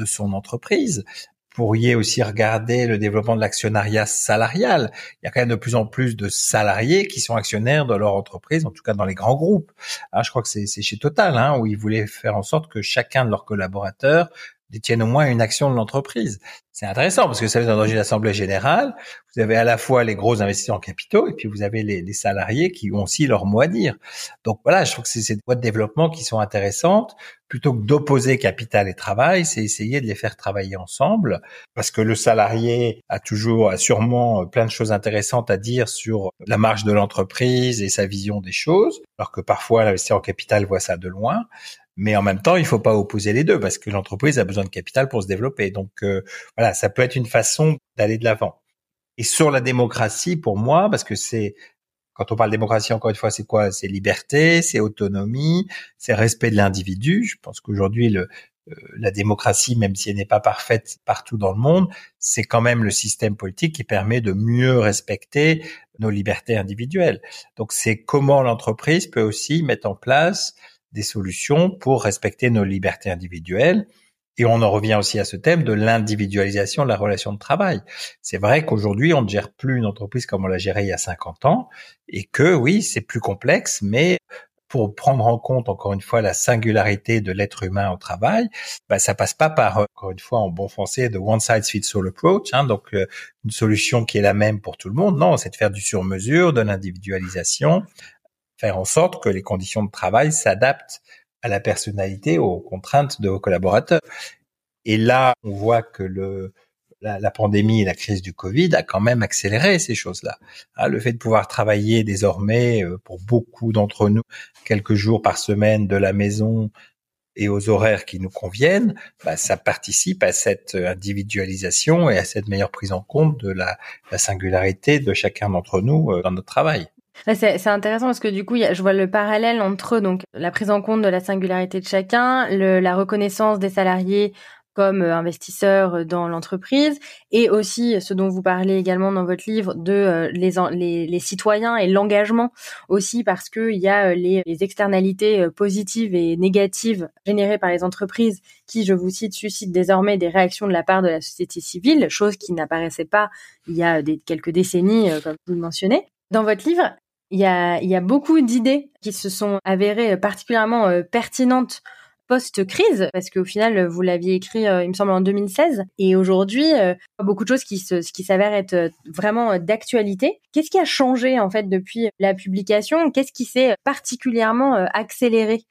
de son entreprise. pourriez aussi regarder le développement de l'actionnariat salarial. Il y a quand même de plus en plus de salariés qui sont actionnaires de leur entreprise, en tout cas dans les grands groupes. Ah, je crois que c'est chez Total, hein, où ils voulaient faire en sorte que chacun de leurs collaborateurs détiennent au moins une action de l'entreprise. C'est intéressant parce que ça veut dans une assemblée générale, vous avez à la fois les gros investisseurs en capitaux et puis vous avez les, les, salariés qui ont aussi leur mot à dire. Donc voilà, je trouve que c'est ces voies de développement qui sont intéressantes. Plutôt que d'opposer capital et travail, c'est essayer de les faire travailler ensemble parce que le salarié a toujours, a sûrement plein de choses intéressantes à dire sur la marge de l'entreprise et sa vision des choses, alors que parfois l'investisseur en capital voit ça de loin. Mais en même temps, il faut pas opposer les deux parce que l'entreprise a besoin de capital pour se développer. Donc euh, voilà, ça peut être une façon d'aller de l'avant. Et sur la démocratie, pour moi, parce que c'est quand on parle démocratie, encore une fois, c'est quoi? C'est liberté, c'est autonomie, c'est respect de l'individu. Je pense qu'aujourd'hui, le, euh, la démocratie, même si elle n'est pas parfaite partout dans le monde, c'est quand même le système politique qui permet de mieux respecter nos libertés individuelles. Donc c'est comment l'entreprise peut aussi mettre en place des solutions pour respecter nos libertés individuelles. Et on en revient aussi à ce thème de l'individualisation de la relation de travail. C'est vrai qu'aujourd'hui, on ne gère plus une entreprise comme on l'a gérée il y a 50 ans et que oui, c'est plus complexe, mais pour prendre en compte encore une fois la singularité de l'être humain au travail, bah, ça passe pas par encore une fois en bon français de one size fits all approach, hein, donc euh, une solution qui est la même pour tout le monde. Non, c'est de faire du sur-mesure, de l'individualisation, faire en sorte que les conditions de travail s'adaptent à la personnalité, aux contraintes de vos collaborateurs. Et là, on voit que le, la, pandémie et la crise du Covid a quand même accéléré ces choses-là. Hein, le fait de pouvoir travailler désormais euh, pour beaucoup d'entre nous quelques jours par semaine de la maison et aux horaires qui nous conviennent, bah, ça participe à cette individualisation et à cette meilleure prise en compte de la, la singularité de chacun d'entre nous euh, dans notre travail. C'est intéressant parce que du coup, je vois le parallèle entre donc la prise en compte de la singularité de chacun, la reconnaissance des salariés comme euh, investisseurs dans l'entreprise et aussi ce dont vous parlez également dans votre livre de euh, les, citoyens et l'engagement aussi parce que il y a euh, les, externalités positives et négatives générées par les entreprises qui, je vous cite, suscitent désormais des réactions de la part de la société civile, chose qui n'apparaissait pas il y a quelques décennies, comme vous le mentionnez. Dans votre livre, il y a, y a beaucoup d'idées qui se sont avérées particulièrement euh, pertinentes post-crise, parce qu'au final, vous l'aviez écrit, euh, il me semble, en 2016, et aujourd'hui, euh, beaucoup de choses qui, se, qui s'avèrent être vraiment d'actualité. Qu'est-ce qui a changé en fait depuis la publication? Qu'est-ce qui s'est particulièrement accéléré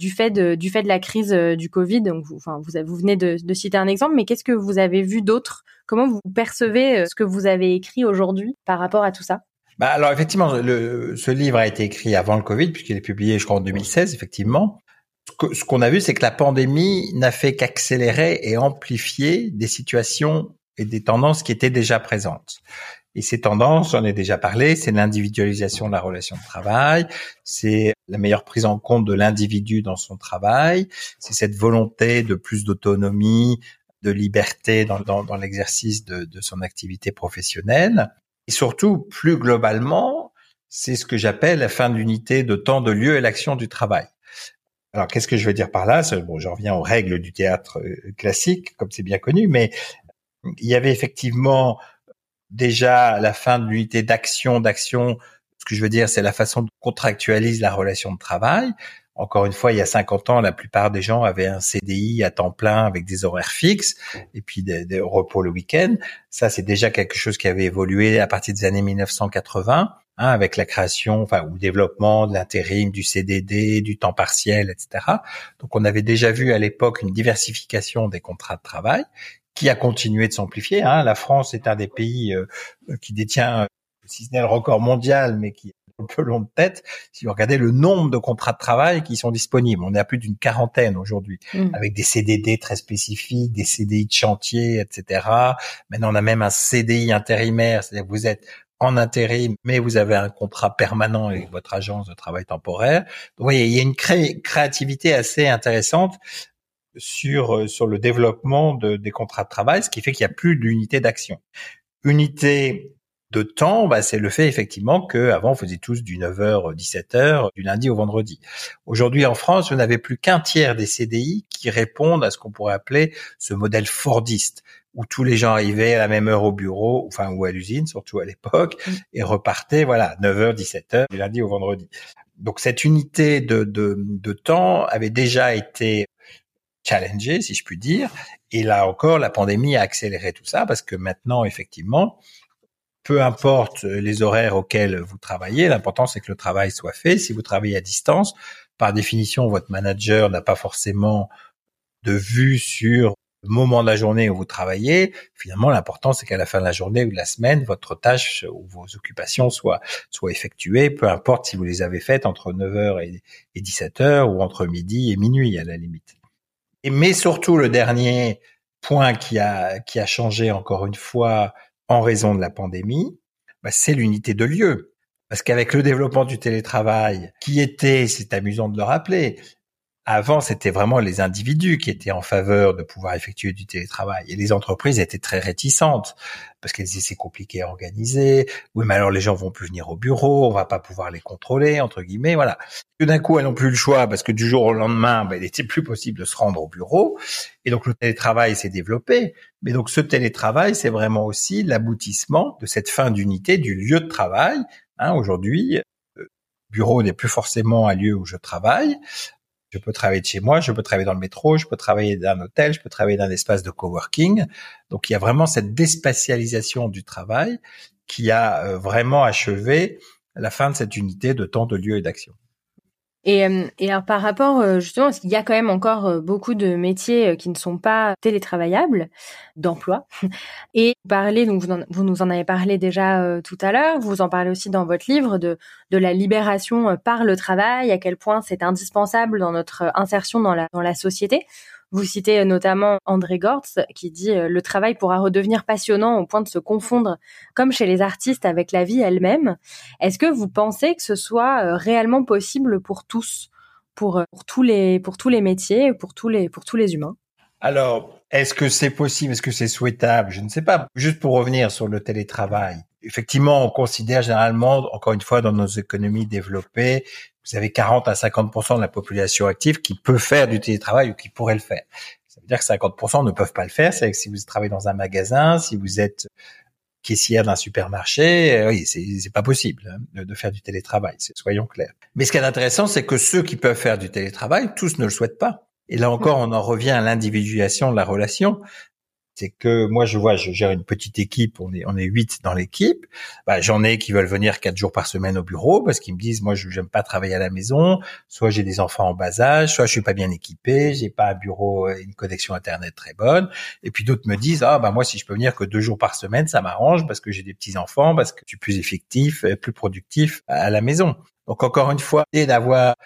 du fait de du fait de la crise du Covid? Donc, vous, enfin, vous, vous venez de, de citer un exemple, mais qu'est-ce que vous avez vu d'autre? Comment vous percevez ce que vous avez écrit aujourd'hui par rapport à tout ça? Bah alors effectivement, le, ce livre a été écrit avant le Covid puisqu'il est publié, je crois, en 2016, effectivement. Ce qu'on a vu, c'est que la pandémie n'a fait qu'accélérer et amplifier des situations et des tendances qui étaient déjà présentes. Et ces tendances, j'en ai déjà parlé, c'est l'individualisation de la relation de travail, c'est la meilleure prise en compte de l'individu dans son travail, c'est cette volonté de plus d'autonomie, de liberté dans, dans, dans l'exercice de, de, son activité professionnelle. Et surtout, plus globalement, c'est ce que j'appelle la fin de l'unité de temps, de lieu et l'action du travail. Alors, qu'est-ce que je veux dire par là? Bon, je reviens aux règles du théâtre euh, classique, comme c'est bien connu, mais il y avait effectivement déjà la fin de l'unité d'action, d'action. Ce que je veux dire, c'est la façon dont on contractualise la relation de travail. Encore une fois, il y a 50 ans, la plupart des gens avaient un CDI à temps plein avec des horaires fixes et puis des, repos le week-end. Ça, c'est déjà quelque chose qui avait évolué à partir des années 1980. Hein, avec la création, enfin, ou développement de l'intérim, du CDD, du temps partiel, etc. Donc, on avait déjà vu à l'époque une diversification des contrats de travail qui a continué de s'amplifier. Hein. La France est un des pays euh, qui détient, si ce n'est le record mondial, mais qui un peu long de tête si vous regardez le nombre de contrats de travail qui sont disponibles. On est à plus d'une quarantaine aujourd'hui, mm. avec des CDD très spécifiques, des CDI de chantier, etc. Maintenant, on a même un CDI intérimaire, c'est-à-dire que vous êtes en intérim, mais vous avez un contrat permanent avec votre agence de travail temporaire. Donc, vous voyez, il y a une créativité assez intéressante sur euh, sur le développement de, des contrats de travail, ce qui fait qu'il n'y a plus d'unité d'action. Unité de temps, bah, c'est le fait effectivement que avant on faisait tous du 9h 17h du lundi au vendredi. Aujourd'hui en France, vous n'avez plus qu'un tiers des CDI qui répondent à ce qu'on pourrait appeler ce modèle fordiste où tous les gens arrivaient à la même heure au bureau, enfin ou à l'usine surtout à l'époque mm. et repartaient voilà 9h 17h du lundi au vendredi. Donc cette unité de, de, de temps avait déjà été challengée, si je puis dire. Et là encore, la pandémie a accéléré tout ça parce que maintenant, effectivement, peu importe les horaires auxquels vous travaillez, l'important c'est que le travail soit fait. Si vous travaillez à distance, par définition, votre manager n'a pas forcément de vue sur le moment de la journée où vous travaillez. Finalement, l'important c'est qu'à la fin de la journée ou de la semaine, votre tâche ou vos occupations soient, soient effectuées, peu importe si vous les avez faites entre 9h et 17h ou entre midi et minuit à la limite. Mais surtout, le dernier point qui a, qui a changé encore une fois en raison de la pandémie, bah, c'est l'unité de lieu. Parce qu'avec le développement du télétravail, qui était, c'est amusant de le rappeler, avant, c'était vraiment les individus qui étaient en faveur de pouvoir effectuer du télétravail. Et les entreprises étaient très réticentes parce qu'elles disaient c'est compliqué à organiser. Oui, mais alors les gens vont plus venir au bureau, on va pas pouvoir les contrôler, entre guillemets, voilà. Tout d'un coup, elles n'ont plus le choix parce que du jour au lendemain, ben, il n'était plus possible de se rendre au bureau. Et donc le télétravail s'est développé. Mais donc ce télétravail, c'est vraiment aussi l'aboutissement de cette fin d'unité du lieu de travail. Hein, Aujourd'hui, le bureau n'est plus forcément un lieu où je travaille. Je peux travailler de chez moi, je peux travailler dans le métro, je peux travailler d'un hôtel, je peux travailler d'un espace de coworking. Donc il y a vraiment cette déspatialisation du travail qui a euh, vraiment achevé la fin de cette unité de temps, de lieu et d'action. Et, euh, et, alors par rapport euh, justement, parce qu'il y a quand même encore euh, beaucoup de métiers qui ne sont pas télétravaillables d'emploi. Et vous parlez, donc vous, nous en avez parlé déjà tout à l'heure, vous en parlez aussi dans votre livre de, de la libération par le travail, à quel point c'est indispensable dans notre insertion dans la, dans la société. Vous citez notamment André Gortz qui dit euh, le travail pourra redevenir passionnant au point de se confondre, comme chez les artistes, avec la vie elle-même. Est-ce que vous pensez que ce soit euh, réellement possible pour tous, pour, euh, pour tous les pour tous les métiers, pour tous les pour tous les humains? Alors, est-ce que c'est possible? Est-ce que c'est souhaitable? Je ne sais pas. Juste pour revenir sur le télétravail. Effectivement, on considère généralement, encore une fois, dans nos économies développées, vous avez 40 à 50% de la population active qui peut faire du télétravail ou qui pourrait le faire. Ça veut dire que 50% ne peuvent pas le faire. C'est que si vous travaillez dans un magasin, si vous êtes caissière d'un supermarché, euh, oui, c'est pas possible hein, de faire du télétravail, soyons clairs. Mais ce qui est intéressant, c'est que ceux qui peuvent faire du télétravail, tous ne le souhaitent pas. Et là encore, on en revient à l'individuation de la relation c'est que moi je vois, je gère une petite équipe, on est on est huit dans l'équipe. Bah, j'en ai qui veulent venir quatre jours par semaine au bureau parce qu'ils me disent moi je j'aime pas travailler à la maison, soit j'ai des enfants en bas âge, soit je suis pas bien équipé, j'ai pas un bureau, une connexion internet très bonne. Et puis d'autres me disent ah bah moi si je peux venir que deux jours par semaine ça m'arrange parce que j'ai des petits enfants, parce que je suis plus effectif, plus productif à la maison. Donc encore une fois, et d'avoir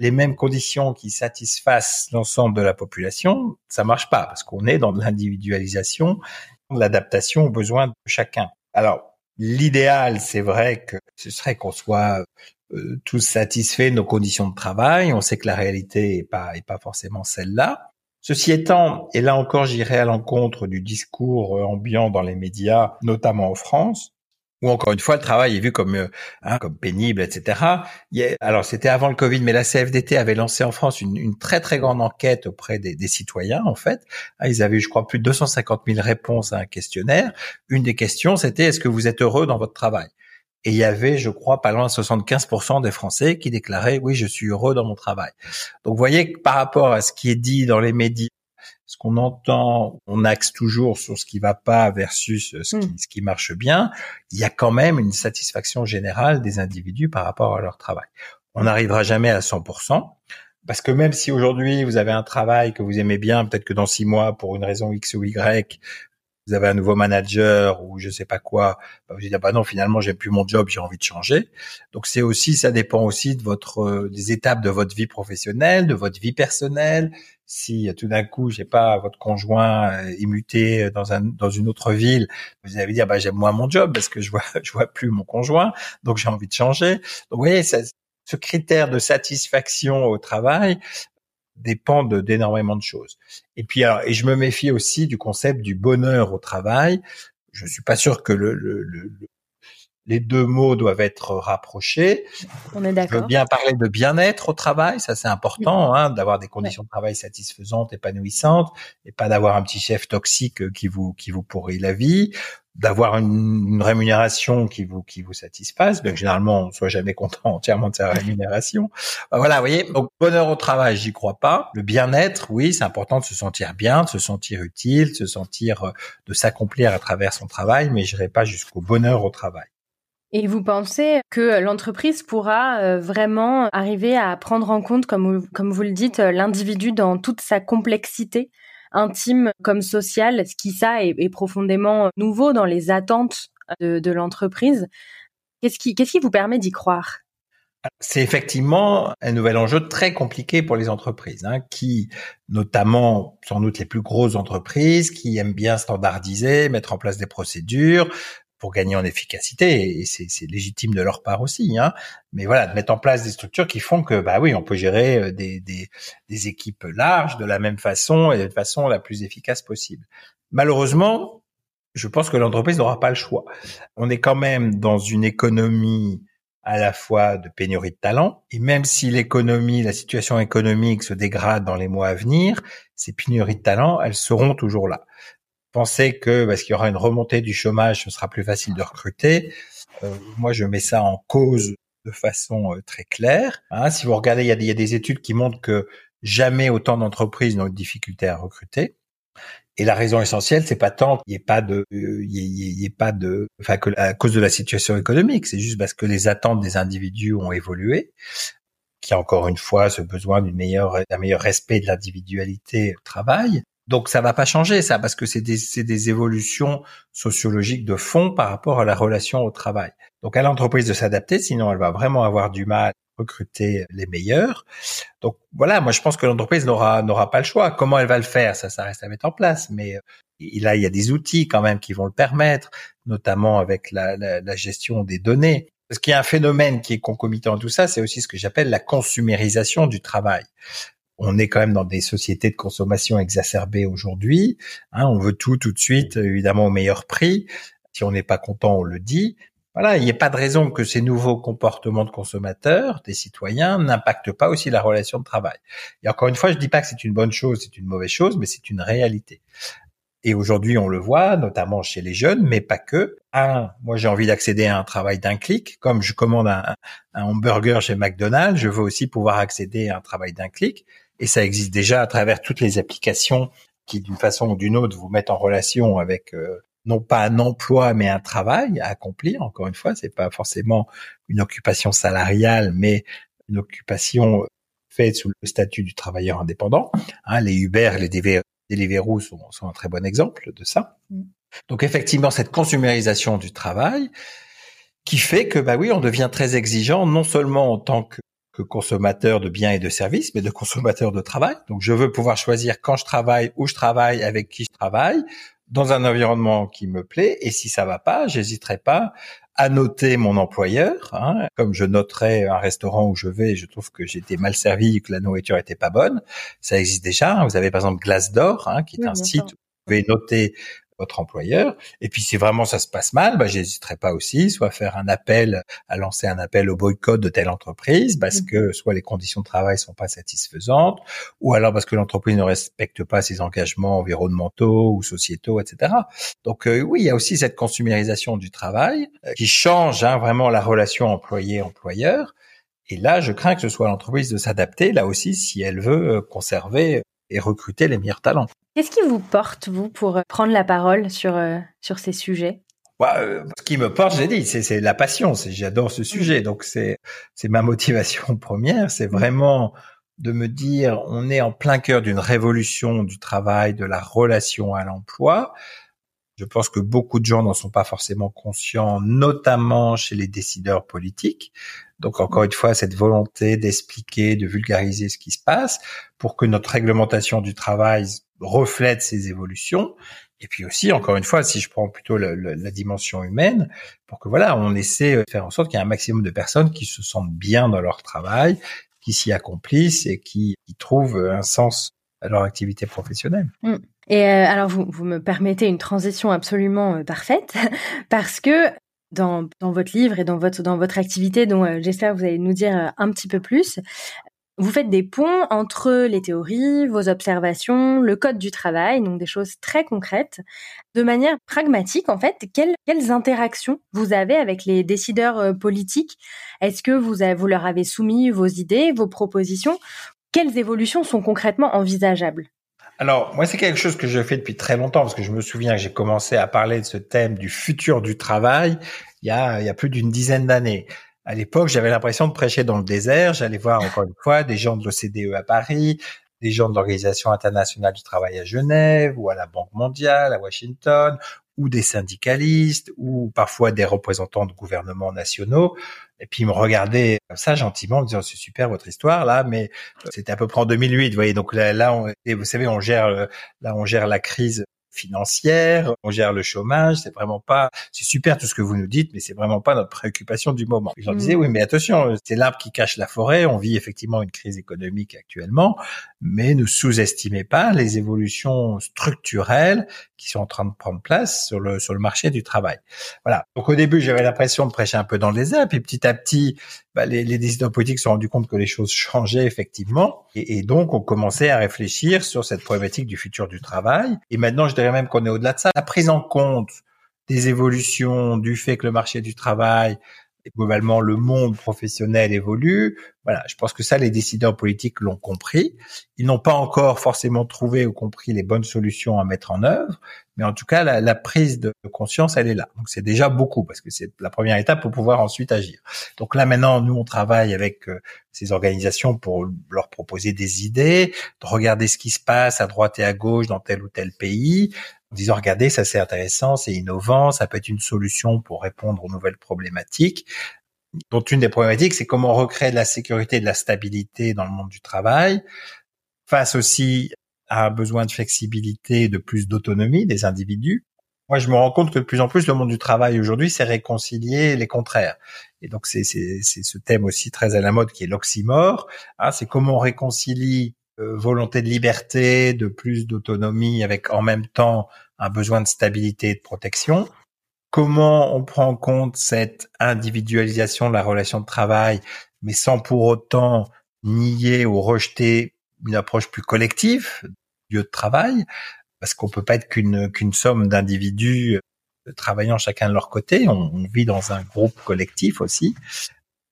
les mêmes conditions qui satisfassent l'ensemble de la population, ça marche pas parce qu'on est dans l'individualisation, l'adaptation aux besoins de chacun. Alors, l'idéal, c'est vrai que ce serait qu'on soit euh, tous satisfaits de nos conditions de travail. On sait que la réalité est pas, est pas forcément celle-là. Ceci étant, et là encore j'irai à l'encontre du discours euh, ambiant dans les médias, notamment en France, où encore une fois le travail est vu comme euh, hein, comme pénible, etc. alors c'était avant le Covid, mais la CFDT avait lancé en France une, très très grande enquête auprès des, citoyens en fait. Ah, ils avaient, je crois, plus de 250 000 réponses à un questionnaire. Une des questions, c'était est-ce que vous êtes heureux dans votre travail? Et il y avait, je crois, pas loin de 75% des Français qui déclaraient oui, je suis heureux dans mon travail. Donc, vous voyez que par rapport à ce qui est dit dans les médias ce qu'on entend, on axe toujours sur ce qui va pas versus ce qui, hmm. ce qui marche bien. Il y a quand même une satisfaction générale des individus par rapport à leur travail. On n'arrivera jamais à 100%. Parce que même si aujourd'hui vous avez un travail que vous aimez bien, peut-être que dans six mois, pour une raison X ou Y, vous avez un nouveau manager ou je sais pas quoi, bah vous dites ah bah non finalement j'aime plus mon job, j'ai envie de changer. Donc c'est aussi ça dépend aussi de votre euh, des étapes de votre vie professionnelle, de votre vie personnelle. Si tout d'un coup j'ai pas votre conjoint euh, est muté dans un dans une autre ville, vous allez dire bah j'aime moins mon job parce que je vois je vois plus mon conjoint, donc j'ai envie de changer. Donc vous voyez ce critère de satisfaction au travail, dépend d'énormément de, choses. Et puis alors, et je me méfie aussi du concept du bonheur au travail. Je suis pas sûr que le, le, le les deux mots doivent être rapprochés. On est d'accord. Je veux bien parler de bien-être au travail, ça c'est important, hein, d'avoir des conditions de travail satisfaisantes, épanouissantes, et pas d'avoir un petit chef toxique qui vous qui vous pourrit la vie d'avoir une, rémunération qui vous qui vous satisfasse. Donc généralement, on soit jamais content entièrement de sa rémunération. Bah, voilà, vous voyez. Donc bonheur au travail, j'y crois pas. Le bien-être, oui, c'est important de se sentir bien, de se sentir utile, de se sentir euh, de s'accomplir à travers son travail, mais je n'irai pas jusqu'au bonheur au travail. Et vous pensez que l'entreprise pourra euh, vraiment arriver à prendre en compte, comme vous le dites, l'individu dans toute sa complexité intime comme sociale, ce qui ça est, profondément nouveau dans les attentes de, l'entreprise? Qu'est-ce qui, qu'est-ce qui vous permet d'y croire? C'est effectivement un nouvel enjeu très compliqué pour les entreprises, hein, qui, notamment sans doute les plus grosses entreprises, qui aiment bien standardiser, mettre en place des procédures, pour gagner en efficacité et c'est légitime de leur part aussi. Hein. Mais voilà, de mettre en place des structures qui font que bah oui, on peut gérer euh, des, des, des équipes larges de la même façon et de façon la plus efficace possible. Malheureusement, je pense que l'entreprise n'aura pas le choix. On est quand même dans une économie à la fois de pénurie de talent, et même si l'économie, la situation économique se dégrade dans les mois à venir, ces pénuries de talent, elles seront toujours là penser que parce qu'il y aura une remontée du chômage, ce sera plus facile de recruter. Euh, moi, je mets ça en cause de façon euh, très claire. Hein. si vous regardez, il y, a y, a des, études qui montrent que jamais autant d'entreprises n'ont de difficulté à recruter. Et la raison essentielle, c'est pas tant qu'il n'y ait pas de, il y, ait pas de, enfin que à cause de la situation économique, c'est juste parce que les attentes des individus ont évolué, qu'il y a encore une fois ce besoin d'une meilleure, d'un meilleur respect de l'individualité au travail. Donc ça va pas changer ça parce que c'est des, des évolutions sociologiques de fond par rapport à la relation au travail. Donc à l'entreprise de s'adapter, sinon elle va vraiment avoir du mal à recruter les meilleurs. Donc voilà, moi je pense que l'entreprise n'aura n'aura pas le choix. Comment elle va le faire, ça, ça reste à mettre en place. Mais euh, là, il y a des outils quand même qui vont le permettre, notamment avec la, la, la gestion des données. Parce qu'il y a un phénomène qui est concomitant à tout ça, c'est aussi ce que j'appelle la consumérisation du travail on est quand même dans des sociétés de consommation exacerbées aujourd'hui. Hein, on veut tout tout de suite, évidemment au meilleur prix. Si on n'est pas content, on le dit. Voilà, il n'y a pas de raison que ces nouveaux comportements de consommateurs, des citoyens, n'impactent pas aussi la relation de travail. Et encore une fois, je dis pas que c'est une bonne chose, c'est une mauvaise chose, mais c'est une réalité. Et aujourd'hui, on le voit, notamment chez les jeunes, mais pas que. Un, moi, j'ai envie d'accéder à un travail d'un clic. Comme je commande un, un hamburger chez McDonald's, je veux aussi pouvoir accéder à un travail d'un clic et ça existe déjà à travers toutes les applications qui, d'une façon ou d'une autre, vous mettent en relation avec euh, non pas un emploi mais un travail à accomplir. Encore une fois, c'est pas forcément une occupation salariale, mais une occupation faite sous le statut du travailleur indépendant. Hein, les Uber, les Deliveroo sont, sont un très bon exemple de ça. Mm. Donc effectivement, cette consumérisation du travail qui fait que bah oui, on devient très exigeant non seulement en tant que que consommateur de biens et de services, mais de consommateur de travail. Donc, je veux pouvoir choisir quand je travaille, où je travaille, avec qui je travaille, dans un environnement qui me plaît. Et si ça va pas, j'hésiterai pas à noter mon employeur, hein, comme je noterais un restaurant où je vais et je trouve que été mal servi, que la nourriture était pas bonne. Ça existe déjà. Vous avez par exemple Glace d'Or, hein, qui est un site où vous pouvez noter votre employeur. Et puis si vraiment ça se passe mal, bah, j'hésiterai pas aussi, soit faire un appel, à lancer un appel au boycott de telle entreprise, parce mmh. que soit les conditions de travail sont pas satisfaisantes, ou alors parce que l'entreprise ne respecte pas ses engagements environnementaux ou sociétaux, etc. Donc euh, oui, il y a aussi cette consumérisation du travail euh, qui change hein, vraiment la relation employé-employeur. Et là, je crains que ce soit l'entreprise de s'adapter, là aussi, si elle veut euh, conserver et recruter les meilleurs talents. Qu'est-ce qui vous porte, vous, pour euh, prendre la parole sur, euh, sur ces sujets? Bah, euh, ce qui me porte, j'ai dit, c'est la passion. J'adore ce sujet, donc c'est c'est ma motivation première. C'est vraiment de me dire, on est en plein cœur d'une révolution du travail, de la relation à l'emploi. Je pense que beaucoup de gens n'en sont pas forcément conscients, notamment chez les décideurs politiques. Donc encore une fois, cette volonté d'expliquer, de vulgariser ce qui se passe pour que notre réglementation du travail reflète ces évolutions. Et puis aussi, encore une fois, si je prends plutôt la dimension humaine, pour que voilà, on essaie de faire en sorte qu'il y ait un maximum de personnes qui se sentent bien dans leur travail, qui s'y accomplissent et qui, trouvent un sens à leur activité professionnelle. Mm. Et euh, alors, vous, vous me permettez une transition absolument euh, parfaite, parce que dans, votre livre et dans votre, dans votre activité, dont euh, j'espère que vous allez nous dire un petit peu plus, vous faites des ponts entre les théories, vos observations, le code du travail, donc des choses très concrètes. De manière pragmatique, en fait, quelles, interactions vous avez avec les décideurs politiques? Est-ce que vous, vous leur avez soumis vos idées, vos propositions? Quelles évolutions sont concrètement envisageables? Alors, moi, c'est quelque chose que je fais depuis très longtemps, parce que je me souviens que j'ai commencé à parler de ce thème du futur du travail il y a, plus d'une dizaine d'années. À l'époque, j'avais l'impression de prêcher dans le désert. J'allais voir encore une fois des gens de l'OCDE à Paris, des gens de l'Organisation internationale du travail à Genève ou à la Banque mondiale à Washington ou des syndicalistes ou parfois des représentants de gouvernements nationaux. Et puis ils me regardaient comme ça gentiment, en me disant c'est super votre histoire là, mais c'était à peu près en 2008, vous voyez. Donc là, on, vous savez, on gère là on gère la crise financière, on gère le chômage, c'est vraiment pas, c'est super tout ce que vous nous dites, mais c'est vraiment pas notre préoccupation du moment. Je leur disais, mm. oui, mais attention, c'est l'arbre qui cache la forêt, on vit effectivement une crise économique actuellement, mais ne sous-estimez pas les évolutions structurelles qui sont en train de prendre place sur le, sur le marché du travail. Voilà. Donc au début, j'avais l'impression de prêcher un peu dans les airs, puis petit à petit, bah, les, les, décideurs politiques se sont rendus compte que les choses changeaient effectivement, et, et, donc on commençait à réfléchir sur cette problématique du futur du travail. Et maintenant, je dirais même qu'on est au-delà de ça. La prise en compte des évolutions, du fait que le marché du travail globalement le monde professionnel évolue. Voilà, je pense que ça, les décideurs politiques l'ont compris. Ils n'ont pas encore forcément trouvé ou compris les bonnes solutions à mettre en œuvre, mais en tout cas, la, prise de conscience, elle est là. Donc c'est déjà beaucoup parce que c'est la première étape pour pouvoir ensuite agir. Donc là maintenant, nous on travaille avec euh, ces organisations pour leur proposer des idées, de regarder ce qui se passe à droite et à gauche dans tel ou tel pays, en disant regardez ça c'est intéressant, c'est innovant, ça peut être une solution pour répondre aux nouvelles problématiques. Dont une des problématiques c'est comment recréer de la sécurité et de la stabilité dans le monde du travail face aussi à un besoin de flexibilité, de plus d'autonomie des individus. Moi, je me rends compte que de plus en plus, le monde du travail aujourd'hui, c'est réconcilier les contraires. Et donc, c'est ce thème aussi très à la mode qui est l'oxymore. Hein, c'est comment on réconcilie volonté de liberté, de plus d'autonomie, avec en même temps un besoin de stabilité et de protection. Comment on prend en compte cette individualisation de la relation de travail, mais sans pour autant nier ou rejeter une approche plus collective du lieu de travail, parce qu'on peut pas être qu'une somme d'individus euh, travaillant chacun de leur côté. On, vit dans un groupe collectif aussi.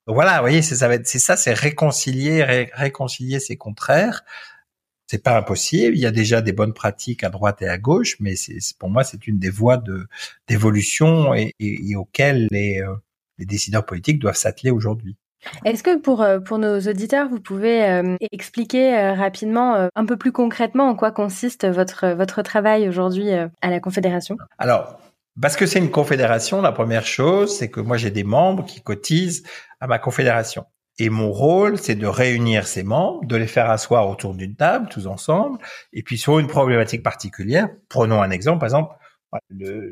Voilà, vous voyez, c'est ça, c'est ça, c'est réconcilier, réconcilier ces contraires. C'est pas impossible. Il y a déjà des bonnes pratiques à droite et à gauche, mais c'est, pour moi, c'est une des voies de d'évolution et, et, auxquelles les, euh, les décideurs politiques doivent s'atteler aujourd'hui. Est-ce que pour, euh, pour nos auditeurs, vous pouvez euh, expliquer rapidement, un peu plus concrètement, en quoi consiste votre, votre travail aujourd'hui à la Confédération? Alors, parce que c'est une confédération, la première chose, c'est que moi j'ai des membres qui cotisent à ma confédération. Et mon rôle, c'est de réunir ces membres, de les faire asseoir autour d'une table, tous ensemble, et puis sur une problématique particulière, prenons un exemple, par exemple,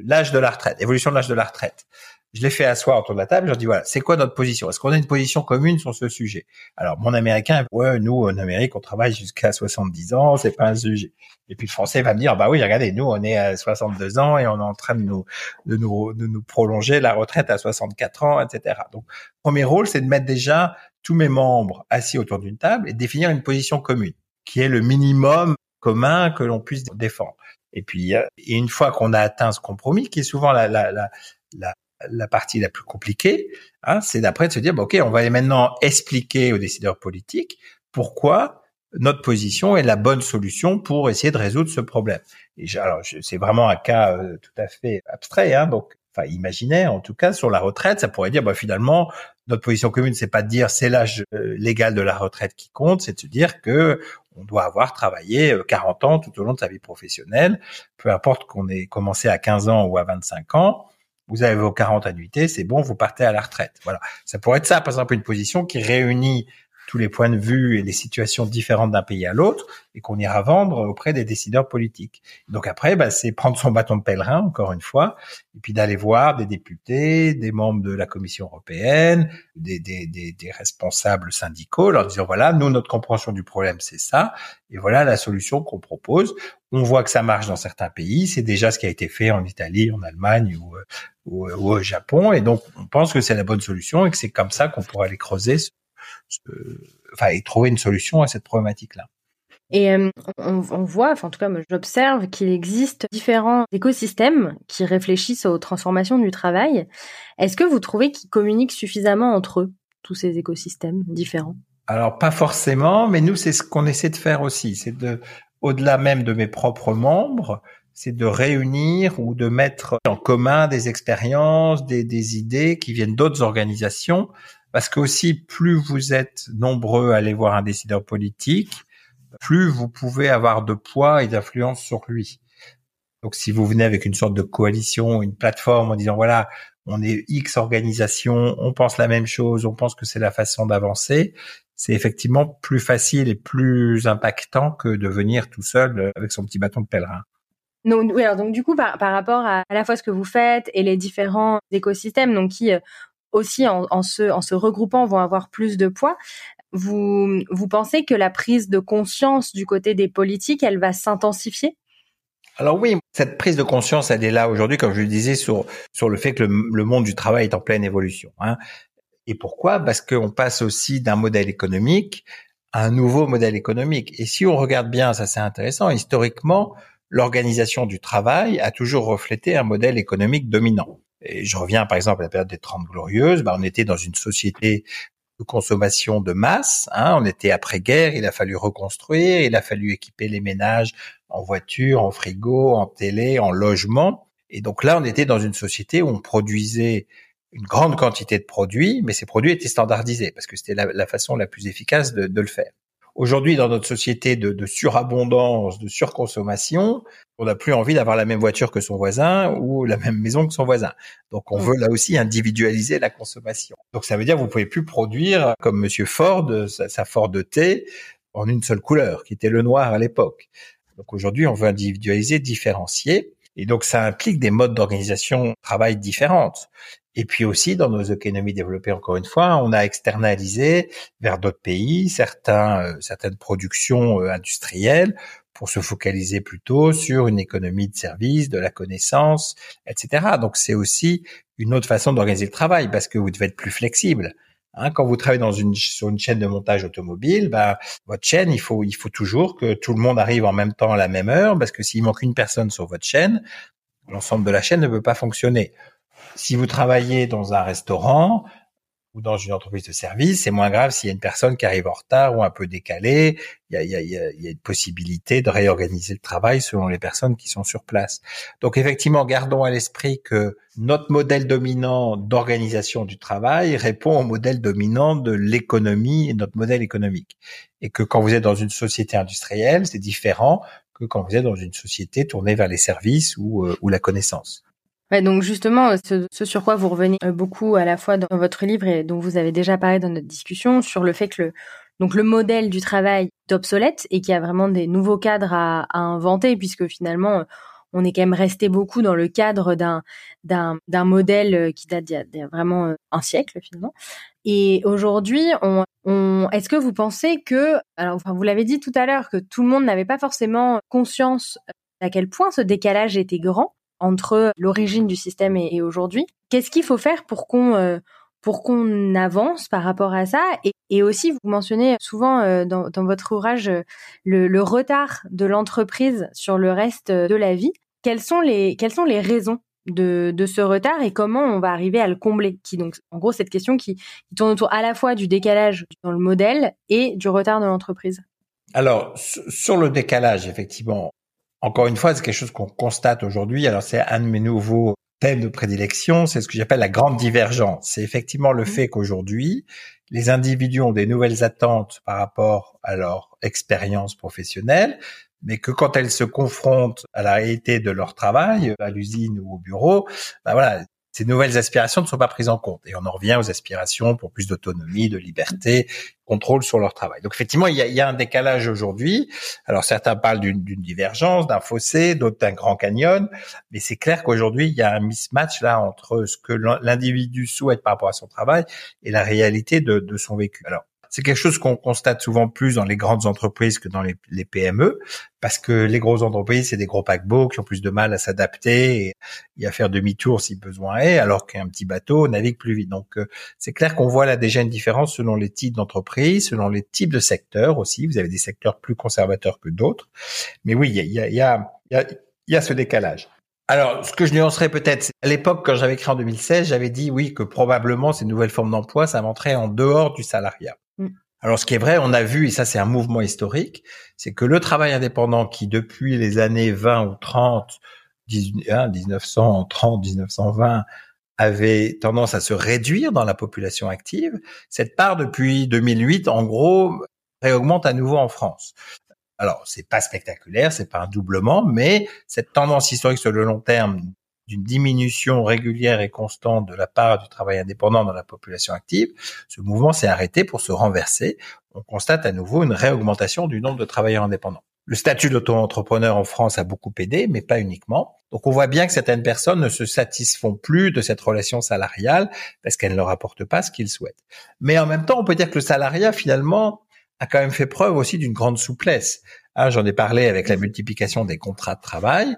l'âge de la retraite, évolution de l'âge de la retraite je les fais asseoir autour de la table, je leur dis voilà, c'est quoi notre position? Est-ce qu'on a une position commune sur ce sujet? Alors mon américain, ouais, nous en Amérique, on travaille jusqu'à 70 ans, c'est pas un sujet. Et puis le français va me dire bah oui, regardez, nous on est à 62 ans et on est en train de nous de nous de nous prolonger la retraite à 64 ans, etc. Donc premier rôle, c'est de mettre déjà tous mes membres assis autour d'une table et définir une position commune, qui est le minimum commun que l'on puisse défendre. Et puis, et une fois qu'on a atteint ce compromis, qui est souvent la, la, la, la la partie la plus compliquée, hein, c'est d'après de se dire, ok, on va maintenant expliquer aux décideurs politiques pourquoi notre position est la bonne solution pour essayer de résoudre ce problème. Et alors, c'est vraiment un cas euh, tout à fait abstrait. Hein, donc, enfin imaginaire en tout cas sur la retraite, ça pourrait dire bah finalement notre position commune c'est pas de dire c'est l'âge euh, légal de la retraite qui compte, c'est de se dire que on doit avoir travaillé 40 ans tout au long de sa vie professionnelle, peu importe qu'on ait commencé à 15 ans ou à 25 ans, vous avez vos 40 annuités, c'est bon, vous partez à la retraite. Voilà. Ça pourrait être ça, par exemple, une position qui réunit tous les points de vue et les situations différentes d'un pays à l'autre et qu'on ira vendre auprès des décideurs politiques. Donc après, bah, c'est prendre son bâton de pèlerin, encore une fois, et puis d'aller voir des députés, des membres de la Commission européenne, des, des, des, des responsables syndicaux, leur disant voilà, nous, notre compréhension du problème, c'est ça, et voilà la solution qu'on propose. On voit que ça marche dans certains pays, c'est déjà ce qui a été fait en Italie, en Allemagne ou, ou, ou au Japon, et donc on pense que c'est la bonne solution et que c'est comme ça qu'on pourra aller creuser enfin, et trouver une solution à cette problématique-là. Et euh, on, voit, enfin en tout cas j'observe qu'il existe différents écosystèmes qui réfléchissent aux transformations du travail. Est-ce que vous trouvez qu'ils communiquent suffisamment entre eux, tous ces écosystèmes différents? Alors pas forcément, mais nous c'est ce qu'on essaie de faire aussi, c'est de, au-delà même de mes propres membres, c'est de réunir ou de mettre en commun des expériences, des, des idées qui viennent d'autres organisations parce que aussi, plus vous êtes nombreux à aller voir un décideur politique, plus vous pouvez avoir de poids et d'influence sur lui. Donc, si vous venez avec une sorte de coalition, une plateforme en disant voilà, on est X organisation, on pense la même chose, on pense que c'est la façon d'avancer, c'est effectivement plus facile et plus impactant que de venir tout seul avec son petit bâton de pèlerin. Donc, oui, alors donc du coup, par, rapport à, à la fois ce que vous faites et les différents écosystèmes, donc qui euh, aussi en, en, se, en se regroupant vont avoir plus de poids. Vous, vous pensez que la prise de conscience du côté des politiques, elle va s'intensifier? Alors oui, cette prise de conscience, elle est là aujourd'hui, comme je le disais, sur sur le fait que le, monde du travail est en pleine évolution. Hein. Et pourquoi? Parce qu'on passe aussi d'un modèle économique à un nouveau modèle économique. Et si on regarde bien, ça c'est intéressant, historiquement, l'organisation du travail a toujours reflété un modèle économique dominant. Et je reviens par exemple à la période des Trente Glorieuses, bah, on était dans une société de consommation de masse. Hein, on était après-guerre, il a fallu reconstruire, il a fallu équiper les ménages en voiture, en frigo, en télé, en logement. Et donc là, on était dans une société où on produisait une grande quantité de produits, mais ces produits étaient standardisés parce que c'était la, façon la plus efficace de, de le faire. Aujourd'hui, dans notre société de, de, surabondance, de surconsommation, on n'a plus envie d'avoir la même voiture que son voisin ou la même maison que son voisin. Donc, on mm. veut là aussi individualiser la consommation. Donc, ça veut dire que vous pouvez plus produire comme Monsieur Ford sa, sa Ford T en une seule couleur, qui était le noir à l'époque. Donc, aujourd'hui, on veut individualiser, différencier. Et donc, ça implique des modes d'organisation travail différentes. Et puis aussi, dans nos économies développées, encore une fois, on a externalisé vers d'autres pays certains, euh, certaines productions euh, industrielles pour se focaliser plutôt sur une économie de services, de la connaissance, etc. Donc c'est aussi une autre façon d'organiser le travail parce que vous devez être plus flexible. Hein, quand vous travaillez dans une, sur une chaîne de montage automobile, bah, votre chaîne, il faut, il faut toujours que tout le monde arrive en même temps à la même heure, parce que s'il manque une personne sur votre chaîne, l'ensemble de la chaîne ne peut pas fonctionner. Si vous travaillez dans un restaurant ou dans une entreprise de service, c'est moins grave s'il y a une personne qui arrive en retard ou un peu décalée. Il y a, il y a, il y a une possibilité de réorganiser le travail selon les personnes qui sont sur place. Donc effectivement, gardons à l'esprit que notre modèle dominant d'organisation du travail répond au modèle dominant de l'économie et notre modèle économique. Et que quand vous êtes dans une société industrielle, c'est différent que quand vous êtes dans une société tournée vers les services ou, euh, ou la connaissance. Ouais, donc justement, ce, ce, sur quoi vous revenez euh, beaucoup à la fois dans votre livre et dont vous avez déjà parlé dans notre discussion, sur le fait que le, donc le modèle du travail est obsolète et qu'il y a vraiment des nouveaux cadres à, à, inventer, puisque finalement, on est quand même resté beaucoup dans le cadre d'un d'un d'un modèle qui date d'il y a vraiment euh, un siècle finalement. Et aujourd'hui, on, on est-ce que vous pensez que, alors enfin, vous l'avez dit tout à l'heure, que tout le monde n'avait pas forcément conscience à quel point ce décalage était grand? Entre l'origine du système et, aujourd'hui. Qu'est-ce qu'il faut faire pour qu'on euh, pour qu'on avance par rapport à ça et, aussi vous mentionnez souvent euh, dans, votre ouvrage euh, le, le retard de l'entreprise sur le reste de la vie. Quelles sont les quelles sont les raisons de, de, ce retard et comment on va arriver à le combler? Qui donc en gros cette question qui, qui tourne autour à la fois du décalage dans le modèle et du retard de l'entreprise. Alors sur le décalage effectivement encore une fois, c'est quelque chose qu'on constate aujourd'hui. Alors c'est un de mes nouveaux thème de prédilection, c'est ce que j'appelle la grande divergence. C'est effectivement le mmh. fait qu'aujourd'hui, les individus ont des nouvelles attentes par rapport à leur expérience professionnelle, mais que quand elles se confrontent à la réalité de leur travail, à l'usine ou au bureau, ben voilà, ces nouvelles aspirations ne sont pas prises en compte. Et on en revient aux aspirations pour plus d'autonomie, de liberté, contrôle sur leur travail. Donc effectivement, il y a, un décalage aujourd'hui. Alors certains parlent d'une divergence, d'un fossé, d'autres d'un grand canyon, mais c'est clair qu'aujourd'hui, il y a un mismatch là entre ce que l'individu souhaite par rapport à son travail et la réalité de, de son vécu. Alors c'est quelque chose qu'on constate souvent plus dans les grandes entreprises que dans les, PME, parce que les grosses entreprises, c'est des gros paquebots qui ont plus de mal à s'adapter et, à faire demi-tour si besoin est, alors qu'un petit bateau navigue plus vite. Donc, euh, c'est clair qu'on voit là déjà une différence selon les types d'entreprises, selon les types de secteurs aussi. Vous avez des secteurs plus conservateurs que d'autres. Mais oui, il y a, y, a, y, a, ce décalage. Alors, ce que je nuancerais peut-être, à l'époque, quand j'avais créé en 2016, j'avais dit oui que probablement ces nouvelles formes d'emploi, ça en dehors du salariat. Alors, ce qui est vrai, on a vu, et ça c'est un mouvement historique, c'est que le travail indépendant qui, depuis les années 20 ou 30, 1930, 1920, avait tendance à se réduire dans la population active, cette part depuis 2008, en gros, réaugmente à nouveau en France. Alors, c'est pas spectaculaire, c'est pas un doublement, mais cette tendance historique sur le long terme d'une diminution régulière et constante de la part du travail indépendant dans la population active, ce mouvement s'est arrêté pour se renverser. On constate à nouveau une réaugmentation du nombre de travailleurs indépendants. Le statut d'auto-entrepreneur en France a beaucoup aidé, mais pas uniquement. Donc on voit bien que certaines personnes ne se satisfont plus de cette relation salariale parce qu'elle ne leur apporte pas ce qu'ils souhaitent. Mais en même temps, on peut dire que le salariat, finalement, a quand même fait preuve aussi d'une grande souplesse. Ah, J'en ai parlé avec la multiplication des contrats de travail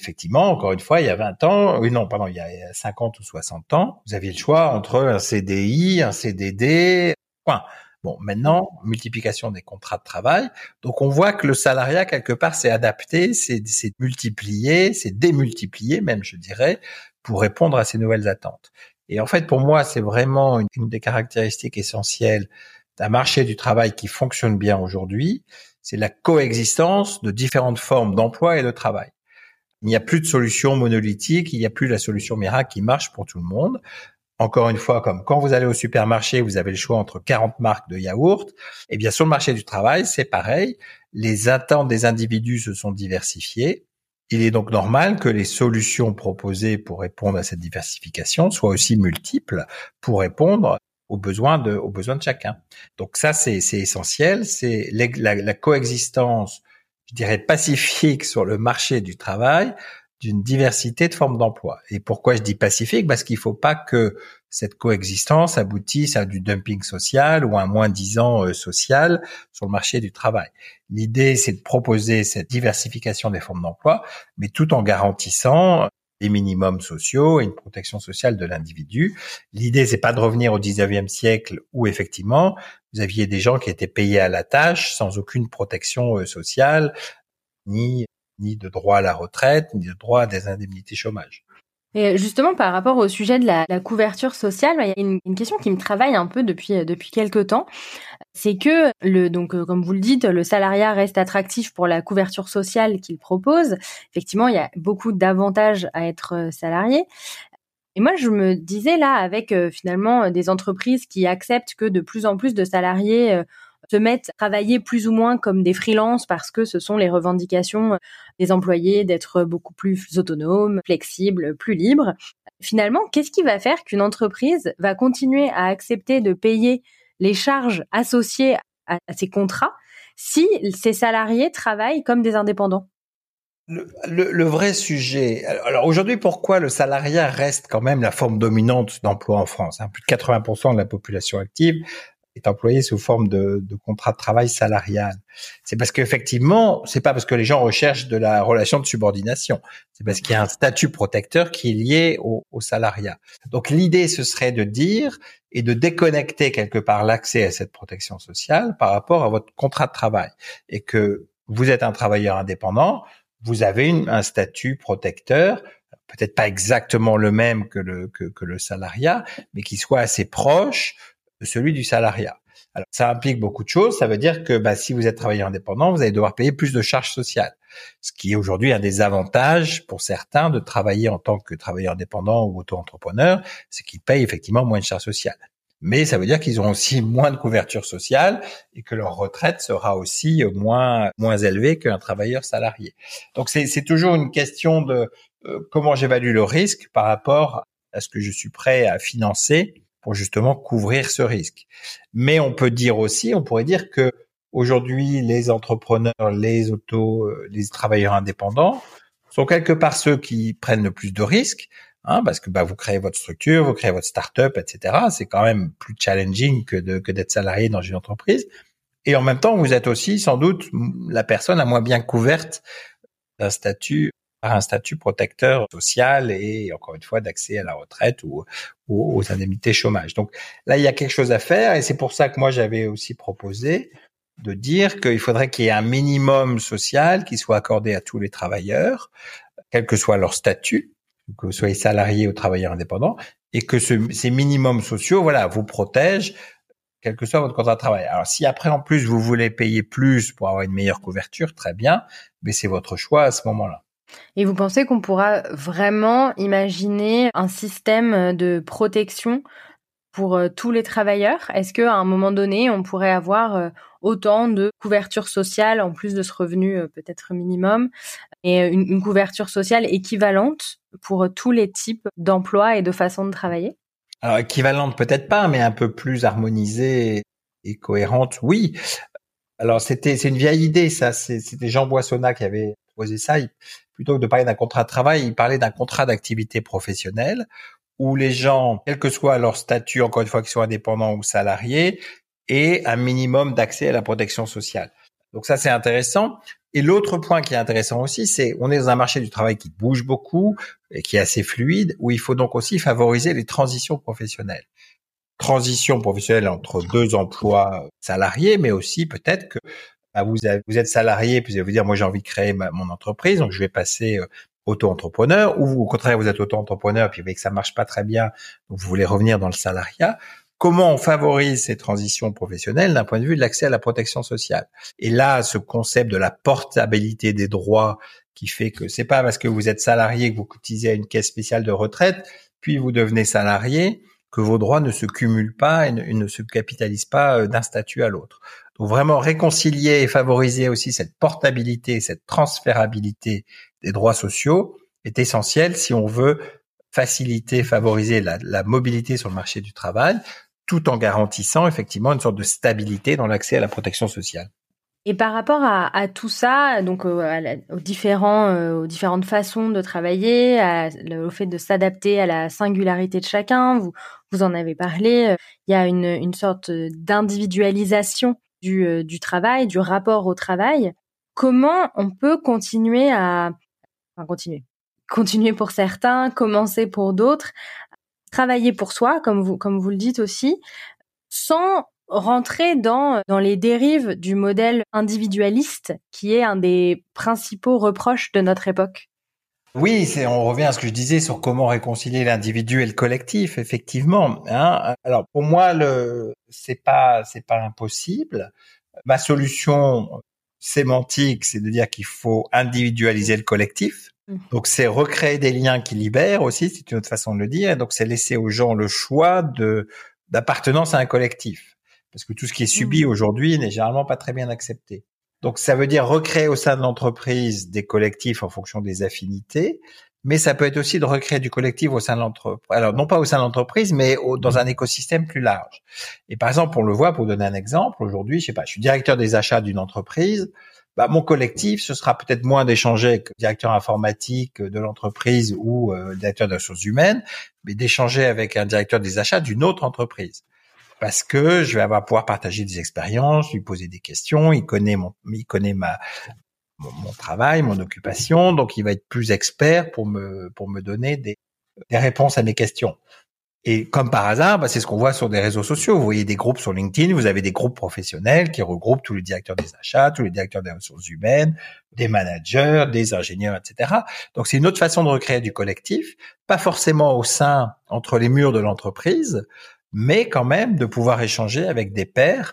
effectivement, encore une fois, il y a 20 ans, oui non, pardon, il y a 50 ou 60 ans, vous aviez le choix entre un CDI, un CDD, point. Bon, maintenant, multiplication des contrats de travail. Donc, on voit que le salariat, quelque part, s'est adapté, s'est multiplié, s'est démultiplié, même, je dirais, pour répondre à ces nouvelles attentes. Et en fait, pour moi, c'est vraiment une, une des caractéristiques essentielles d'un marché du travail qui fonctionne bien aujourd'hui. C'est la coexistence de différentes formes d'emploi et de travail. Il n'y a plus de solution monolithique, il n'y a plus la solution miracle qui marche pour tout le monde. Encore une fois, comme quand vous allez au supermarché, vous avez le choix entre 40 marques de yaourt. Eh bien, sur le marché du travail, c'est pareil. Les attentes des individus se sont diversifiées. Il est donc normal que les solutions proposées pour répondre à cette diversification soient aussi multiples pour répondre aux besoins de, aux besoins de chacun. Donc ça, c'est essentiel. C'est la, la coexistence je dirais, pacifique sur le marché du travail d'une diversité de formes d'emploi. Et pourquoi je dis pacifique? Parce qu'il ne faut pas que cette coexistence aboutisse à du dumping social ou à un moins disant euh, social sur le marché du travail. L'idée, c'est de proposer cette diversification des formes d'emploi, mais tout en garantissant des minimums sociaux et une protection sociale de l'individu. L'idée, c'est pas de revenir au 19e siècle où effectivement, vous aviez des gens qui étaient payés à la tâche sans aucune protection euh, sociale, ni, ni de droit à la retraite, ni de droit à des indemnités chômage. Et justement, par rapport au sujet de la, couverture sociale, il y a une, une, question qui me travaille un peu depuis euh, depuis quelques temps. C'est que le donc euh, comme vous le dites, le salariat reste attractif pour la couverture sociale qu'il propose. Effectivement, il y a beaucoup d'avantages à être euh, salarié. Et moi, je me disais là, avec finalement des entreprises qui acceptent que de plus en plus de salariés se mettent à travailler plus ou moins comme des freelances parce que ce sont les revendications des employés d'être beaucoup plus autonomes, flexibles, plus libres. Finalement, qu'est-ce qui va faire qu'une entreprise va continuer à accepter de payer les charges associées à, ces contrats si ses salariés travaillent comme des indépendants? Le, le, vrai sujet. Alors aujourd'hui, pourquoi le salariat reste quand même la forme dominante d'emploi en France hein? Plus de 80% de la population active est employé sous forme de, de contrat de travail salarial. C'est parce qu'effectivement, c'est pas parce que les gens recherchent de la relation de subordination, c'est parce qu'il y a un statut protecteur qui est lié au, au salariat. Donc l'idée, ce serait de dire et de déconnecter quelque part l'accès à cette protection sociale par rapport à votre contrat de travail, et que vous êtes un travailleur indépendant, vous avez une, un statut protecteur peut-être pas exactement le même que le, que, que le salariat, mais qui soit assez proche celui du salariat. Alors, ça implique beaucoup de choses. Ça veut dire que bah, si vous êtes travailleur indépendant, vous allez devoir payer plus de charges sociales. Ce qui est aujourd'hui un des avantages pour certains de travailler en tant que travailleur indépendant ou auto-entrepreneur, c'est qu'ils payent effectivement moins de charges sociales. Mais ça veut dire qu'ils auront aussi moins de couverture sociale et que leur retraite sera aussi moins moins élevée qu'un travailleur salarié. Donc c'est toujours une question de euh, comment j'évalue le risque par rapport à ce que je suis prêt à financer pour justement couvrir ce risque. Mais on peut dire aussi, on pourrait dire que aujourd'hui, les entrepreneurs, les autos, euh, les travailleurs indépendants sont quelque part ceux qui prennent le plus de risques, hein, parce que bah, vous créez votre structure, vous créez votre start-up, etc. C'est quand même plus challenging que que d'être salarié dans une entreprise. Et en même temps, vous êtes aussi sans doute la personne la moins bien couverte d'un statut un statut protecteur social et encore une fois d'accès à la retraite ou, aux indemnités chômage. Donc là, il y a quelque chose à faire et c'est pour ça que moi j'avais aussi proposé de dire qu'il faudrait qu'il y ait un minimum social qui soit accordé à tous les travailleurs, quel que soit leur statut, que vous soyez salarié ou travailleur indépendant, et que ces minimums sociaux, voilà, vous protègent quel que soit votre contrat de travail. Alors si après en plus vous voulez payer plus pour avoir une meilleure couverture, très bien, mais c'est votre choix à ce moment-là. Et vous pensez qu'on pourra vraiment imaginer un système de protection pour euh, tous les travailleurs? Est-ce qu'à un moment donné, on pourrait avoir euh, autant de couverture sociale en plus de ce revenu euh, peut-être minimum et une, couverture sociale équivalente pour tous les types d'emplois et de façons de travailler? Alors équivalente peut-être pas, mais un peu plus harmonisée et cohérente, oui. Alors c'était une vieille idée ça. C'était Jean Boissonnat qui avait posé ça plutôt que de parler d'un contrat de travail, il parlait d'un contrat d'activité professionnelle où les gens, quel que soit leur statut, encore une fois qu'ils soient indépendants ou salariés, aient un minimum d'accès à la protection sociale. Donc ça, c'est intéressant. Et l'autre point qui est intéressant aussi, c'est on est dans un marché du travail qui bouge beaucoup et qui est assez fluide, où il faut donc aussi favoriser les transitions professionnelles. Transition professionnelle entre deux emplois salariés, mais aussi peut-être que bah, vous, vous êtes salarié, puis vous allez vous dire, moi j'ai envie de créer mon entreprise, donc je vais passer euh, auto-entrepreneur, ou au contraire vous êtes auto-entrepreneur, puis que ça marche pas très bien, vous voulez revenir dans le salariat. Comment on favorise ces transitions professionnelles d'un point de vue de l'accès à la protection sociale? Et là, ce concept de la portabilité des droits qui fait que c'est pas parce que vous êtes salarié que vous cotisez à une caisse spéciale de retraite, puis vous devenez salarié, que vos droits ne se cumulent pas et ne se capitalisent pas euh, d'un statut à l'autre. Donc vraiment réconcilier et favoriser aussi cette portabilité, cette transférabilité des droits sociaux est essentiel si on veut faciliter, favoriser la, mobilité sur le marché du travail, tout en garantissant effectivement une sorte de stabilité dans l'accès à la protection sociale. Et par rapport à, tout ça, donc euh, aux, différents, euh, aux différentes façons de travailler, au fait de s'adapter à la singularité de chacun, vous, vous en avez parlé, euh, il y a une, une sorte d'individualisation euh, du, travail, du rapport au travail, comment on peut continuer à enfin, continuer continuer pour certains, commencer pour d'autres, travailler pour soi, comme vous, comme vous le dites aussi, sans rentrer dans, dans les dérives du modèle individualiste qui est un des principaux reproches de notre époque? Oui, c'est, on revient à ce que je disais sur comment réconcilier l'individu et le collectif, effectivement. Hein. Alors pour moi, le, c'est pas, c'est pas impossible. Ma solution sémantique, c'est de dire qu'il faut individualiser le collectif. Mmh. Donc c'est recréer des liens qui libèrent aussi, c'est une autre façon de le dire. Donc c'est laisser aux gens le choix de d'appartenance à un collectif, parce que tout ce qui est subi mmh. aujourd'hui n'est généralement pas très bien accepté. Donc ça veut dire recréer au sein de l'entreprise des collectifs en fonction des affinités, mais ça peut être aussi de recréer du collectif au sein de l'entreprise. Alors non pas au sein de l'entreprise, mais dans un écosystème plus large. Et par exemple, on le voit pour donner un exemple. Aujourd'hui, je sais pas, je suis directeur des achats d'une entreprise. Bah, mon collectif, ce sera peut-être moins d'échanger avec le directeur informatique de l'entreprise ou euh, directeur des ressources humaines, mais d'échanger avec un directeur des achats d'une autre entreprise parce que je vais avoir pouvoir partager des expériences, lui poser des questions. Il connaît mon, il connaît ma mon, travail, mon occupation, donc il va être plus expert pour me pour me donner des, des réponses à mes questions. Et comme par hasard, bah, c'est ce qu'on voit sur des réseaux sociaux. Vous voyez des groupes sur LinkedIn, vous avez des groupes professionnels qui regroupent tous les directeurs des achats, tous les directeurs des ressources humaines, des managers, des ingénieurs, etc. Donc c'est une autre façon de recréer du collectif, pas forcément au sein, entre les murs de l'entreprise, mais quand même de pouvoir échanger avec des pairs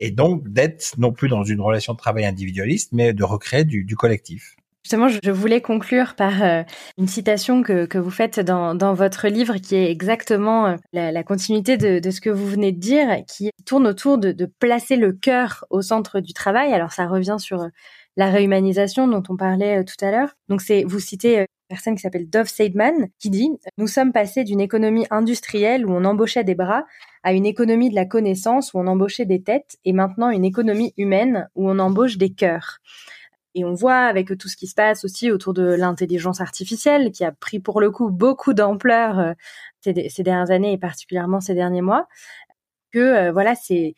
et donc d'être non plus dans une relation de travail individualiste, mais de recréer du, collectif. Justement, je voulais conclure par euh, une citation que, que vous faites dans, dans, votre livre, qui est exactement euh, la, continuité de, ce que vous venez de dire, qui tourne autour de, de placer le cœur au centre du travail. Alors, ça revient sur euh, la réhumanisation dont on parlait tout à l'heure. Donc, c'est vous citez personne qui s'appelle Dove Seidman, qui dit Nous sommes passés d'une économie industrielle où on embauchait des bras à une économie de la connaissance où on embauchait des têtes, et maintenant une économie humaine où on embauche des cœurs. Et on voit avec tout ce qui se passe aussi autour de l'intelligence artificielle, qui a pris pour le coup beaucoup d'ampleur euh, ces, dernières années et particulièrement ces derniers mois, que euh, voilà, c'est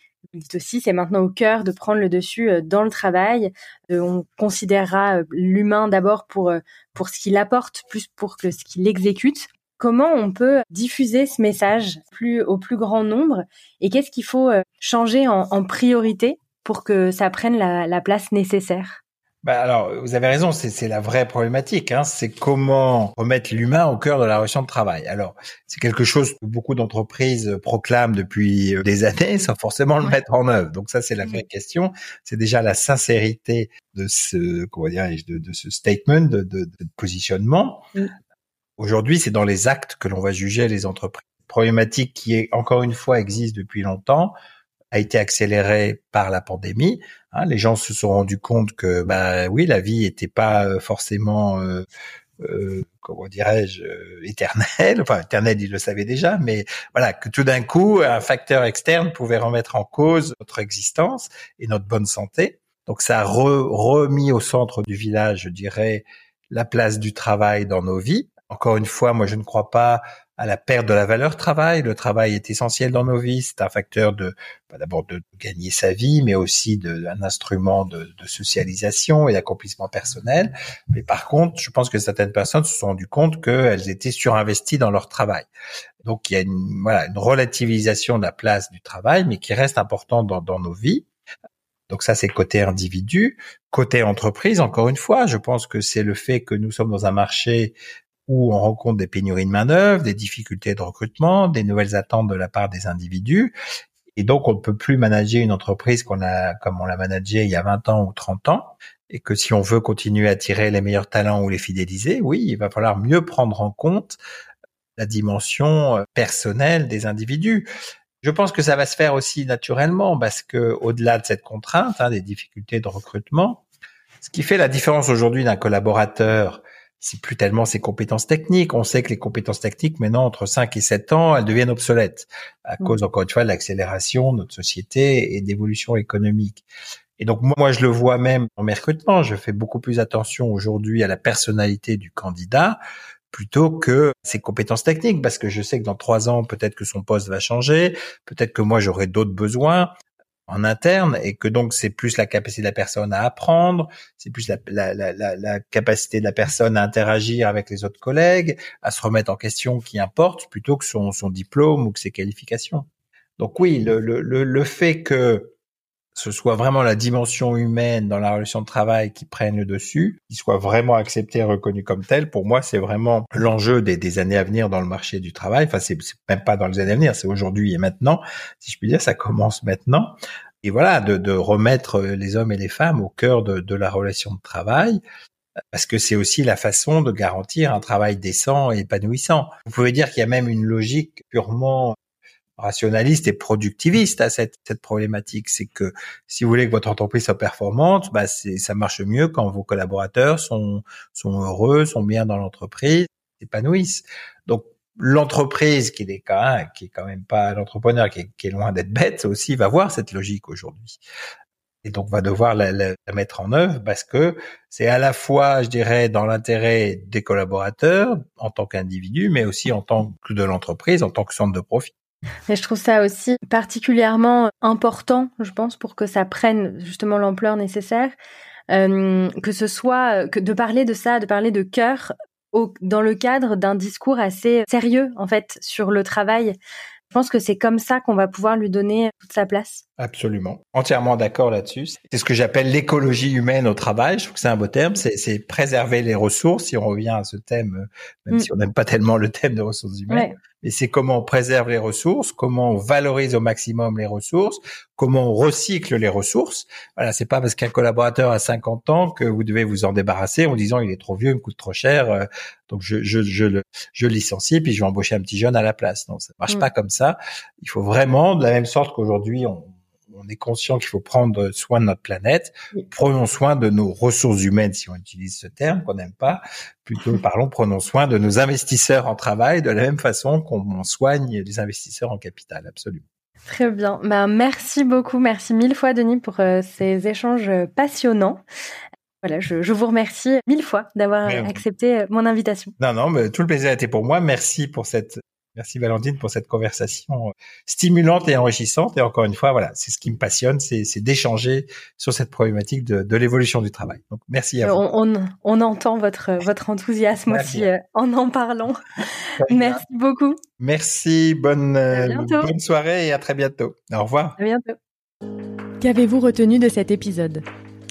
aussi, c'est maintenant au cœur de prendre le dessus euh, dans le travail. on considérera l'humain d'abord pour pour ce qu'il apporte, plus pour que ce qu'il exécute. Comment on peut diffuser ce message plus au plus grand nombre et qu'est-ce qu'il faut changer en, priorité pour que ça prenne la place nécessaire? Bah alors, vous avez raison, c'est la vraie problématique. Hein, c'est comment remettre l'humain au cœur de la relation de travail. Alors, c'est quelque chose que beaucoup d'entreprises proclament depuis des années, sans forcément le mettre en œuvre. Donc ça, c'est la vraie question. C'est déjà la sincérité de ce, comment dirais-je, de, de, ce statement, de, de, de positionnement. Aujourd'hui, c'est dans les actes que l'on va juger les entreprises. Problématique qui est encore une fois existe depuis longtemps a été accélérée par la pandémie. Hein, les gens se sont rendus compte que, bah oui, la vie n'était pas euh, forcément, euh, euh, comment dirais-je, euh, éternelle. Enfin, éternelle, ils le savaient déjà, mais voilà, que tout d'un coup, un facteur externe pouvait remettre en cause notre existence et notre bonne santé. Donc, ça a remis au centre du village, je dirais, la place du travail dans nos vies. Encore une fois, moi, je ne crois pas à la perte de la valeur travail. Le travail est essentiel dans nos vies. C'est un facteur de, bah, d'abord de gagner sa vie, mais aussi de, un instrument de, socialisation et d'accomplissement personnel. Mais par contre, je pense que certaines personnes se sont rendues compte qu'elles étaient surinvesties dans leur travail. Donc il y a une, voilà, une relativisation de la place du travail, mais qui reste important dans, dans nos vies. Donc ça, c'est côté individu. Côté entreprise, encore une fois, je pense que c'est le fait que nous sommes dans un marché où on rencontre des pénuries de main-d'œuvre, des difficultés de recrutement, des nouvelles attentes de la part des individus. Et donc, on ne peut plus manager une entreprise qu'on a, comme on l'a managée il y a 20 ans ou 30 ans. Et que si on veut continuer à attirer les meilleurs talents ou les fidéliser, oui, il va falloir mieux prendre en compte la dimension euh, personnelle des individus. Je pense que ça va se faire aussi naturellement parce que au-delà de cette contrainte, hein, des difficultés de recrutement, ce qui fait la différence aujourd'hui d'un collaborateur c'est plus tellement ses compétences techniques. On sait que les compétences techniques, maintenant, entre 5 et 7 ans, elles deviennent obsolètes à mm. cause, encore une fois, de l'accélération de notre société et d'évolution économique. Et donc, moi, je le vois même en mes recrutements. Je fais beaucoup plus attention aujourd'hui à la personnalité du candidat plutôt que ses compétences techniques, parce que je sais que dans trois ans, peut-être que son poste va changer, peut-être que moi, j'aurai d'autres besoins en interne et que donc c'est plus la capacité de la personne à apprendre, c'est plus la, la, la, la, capacité de la personne à interagir avec les autres collègues, à se remettre en question qui importe plutôt que son, son diplôme ou que ses qualifications. Donc oui, le, le, le fait que ce soit vraiment la dimension humaine dans la relation de travail qui prenne le dessus, qui soit vraiment accepté et reconnu comme tel. Pour moi, c'est vraiment l'enjeu des, années à venir dans le marché du travail. Enfin, c'est même pas dans les années à venir, c'est aujourd'hui et maintenant. Si je puis dire, ça commence maintenant. Et voilà, de, remettre les hommes et les femmes au cœur de la relation de travail parce que c'est aussi la façon de garantir un travail décent et épanouissant. Vous pouvez dire qu'il y a même une logique purement rationaliste et productiviste à cette, cette problématique. C'est que si vous voulez que votre entreprise soit performante, bah ça marche mieux quand vos collaborateurs sont, sont heureux, sont bien dans l'entreprise, s'épanouissent. Donc l'entreprise qui est quand même, qui est quand même pas l'entrepreneur qui est, qui est loin d'être bête aussi va voir cette logique aujourd'hui et donc va devoir la, la, mettre en œuvre parce que c'est à la fois, je dirais, dans l'intérêt des collaborateurs en tant qu'individu, mais aussi en tant que de l'entreprise, en tant que centre de profit. Mais je trouve ça aussi particulièrement important, je pense, pour que ça prenne justement l'ampleur nécessaire, euh, que ce soit que de parler de ça, de parler de cœur au, dans le cadre d'un discours assez sérieux en fait sur le travail. Je pense que c'est comme ça qu'on va pouvoir lui donner toute sa place. Absolument. Entièrement d'accord là-dessus. C'est ce que j'appelle l'écologie humaine au travail. Je trouve que c'est un beau terme. C'est préserver les ressources, si on revient à ce thème, même mm. si on n'aime pas tellement le thème des ressources humaines. Mais c'est comment on préserve les ressources, comment on valorise au maximum les ressources, comment on recycle les ressources. Voilà, c'est pas parce qu'un collaborateur a 50 ans que vous devez vous en débarrasser en disant il est trop vieux, il me coûte trop cher, euh, donc je, je, je, le, je licencie puis je vais embaucher un petit jeune à la place. Non, ça marche mm. pas comme ça. Il faut vraiment, de la même sorte qu'aujourd'hui on on est conscient qu'il faut prendre soin de notre planète. Prenons soin de nos ressources humaines, si on utilise ce terme qu'on n'aime pas. Plutôt, parlons, prenons soin de nos investisseurs en travail de la même façon qu'on soigne les investisseurs en capital, absolument. Très bien. Ben, merci beaucoup. Merci mille fois, Denis, pour euh, ces échanges passionnants. Voilà, je, je, vous remercie mille fois d'avoir accepté euh, mon invitation. Non, non, mais tout le plaisir a été pour moi. Merci pour cette Merci Valentine pour cette conversation euh, stimulante et enrichissante. Et encore une fois, voilà, c'est ce qui me passionne, c'est d'échanger sur cette problématique de, de l'évolution du travail. Donc merci à vous. On, on, entend votre votre enthousiasme aussi euh, en en parlant. merci beaucoup. Merci, bonne euh, bonne soirée et à très bientôt. Au revoir. À bientôt. Qu'avez-vous retenu de cet épisode?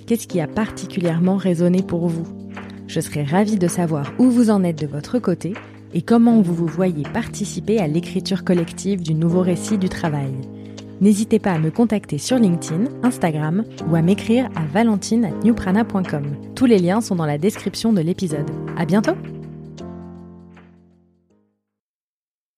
Qu'est-ce qui a particulièrement résonné pour vous? Je serais ravie de savoir où vous en êtes de votre côté et comment vous vous voyez participer à l'écriture collective du nouveau récit du travail. N'hésitez pas à me contacter sur LinkedIn, Instagram ou à m'écrire à valentine@newprana.com. Tous les liens sont dans la description de l'épisode. À bientôt!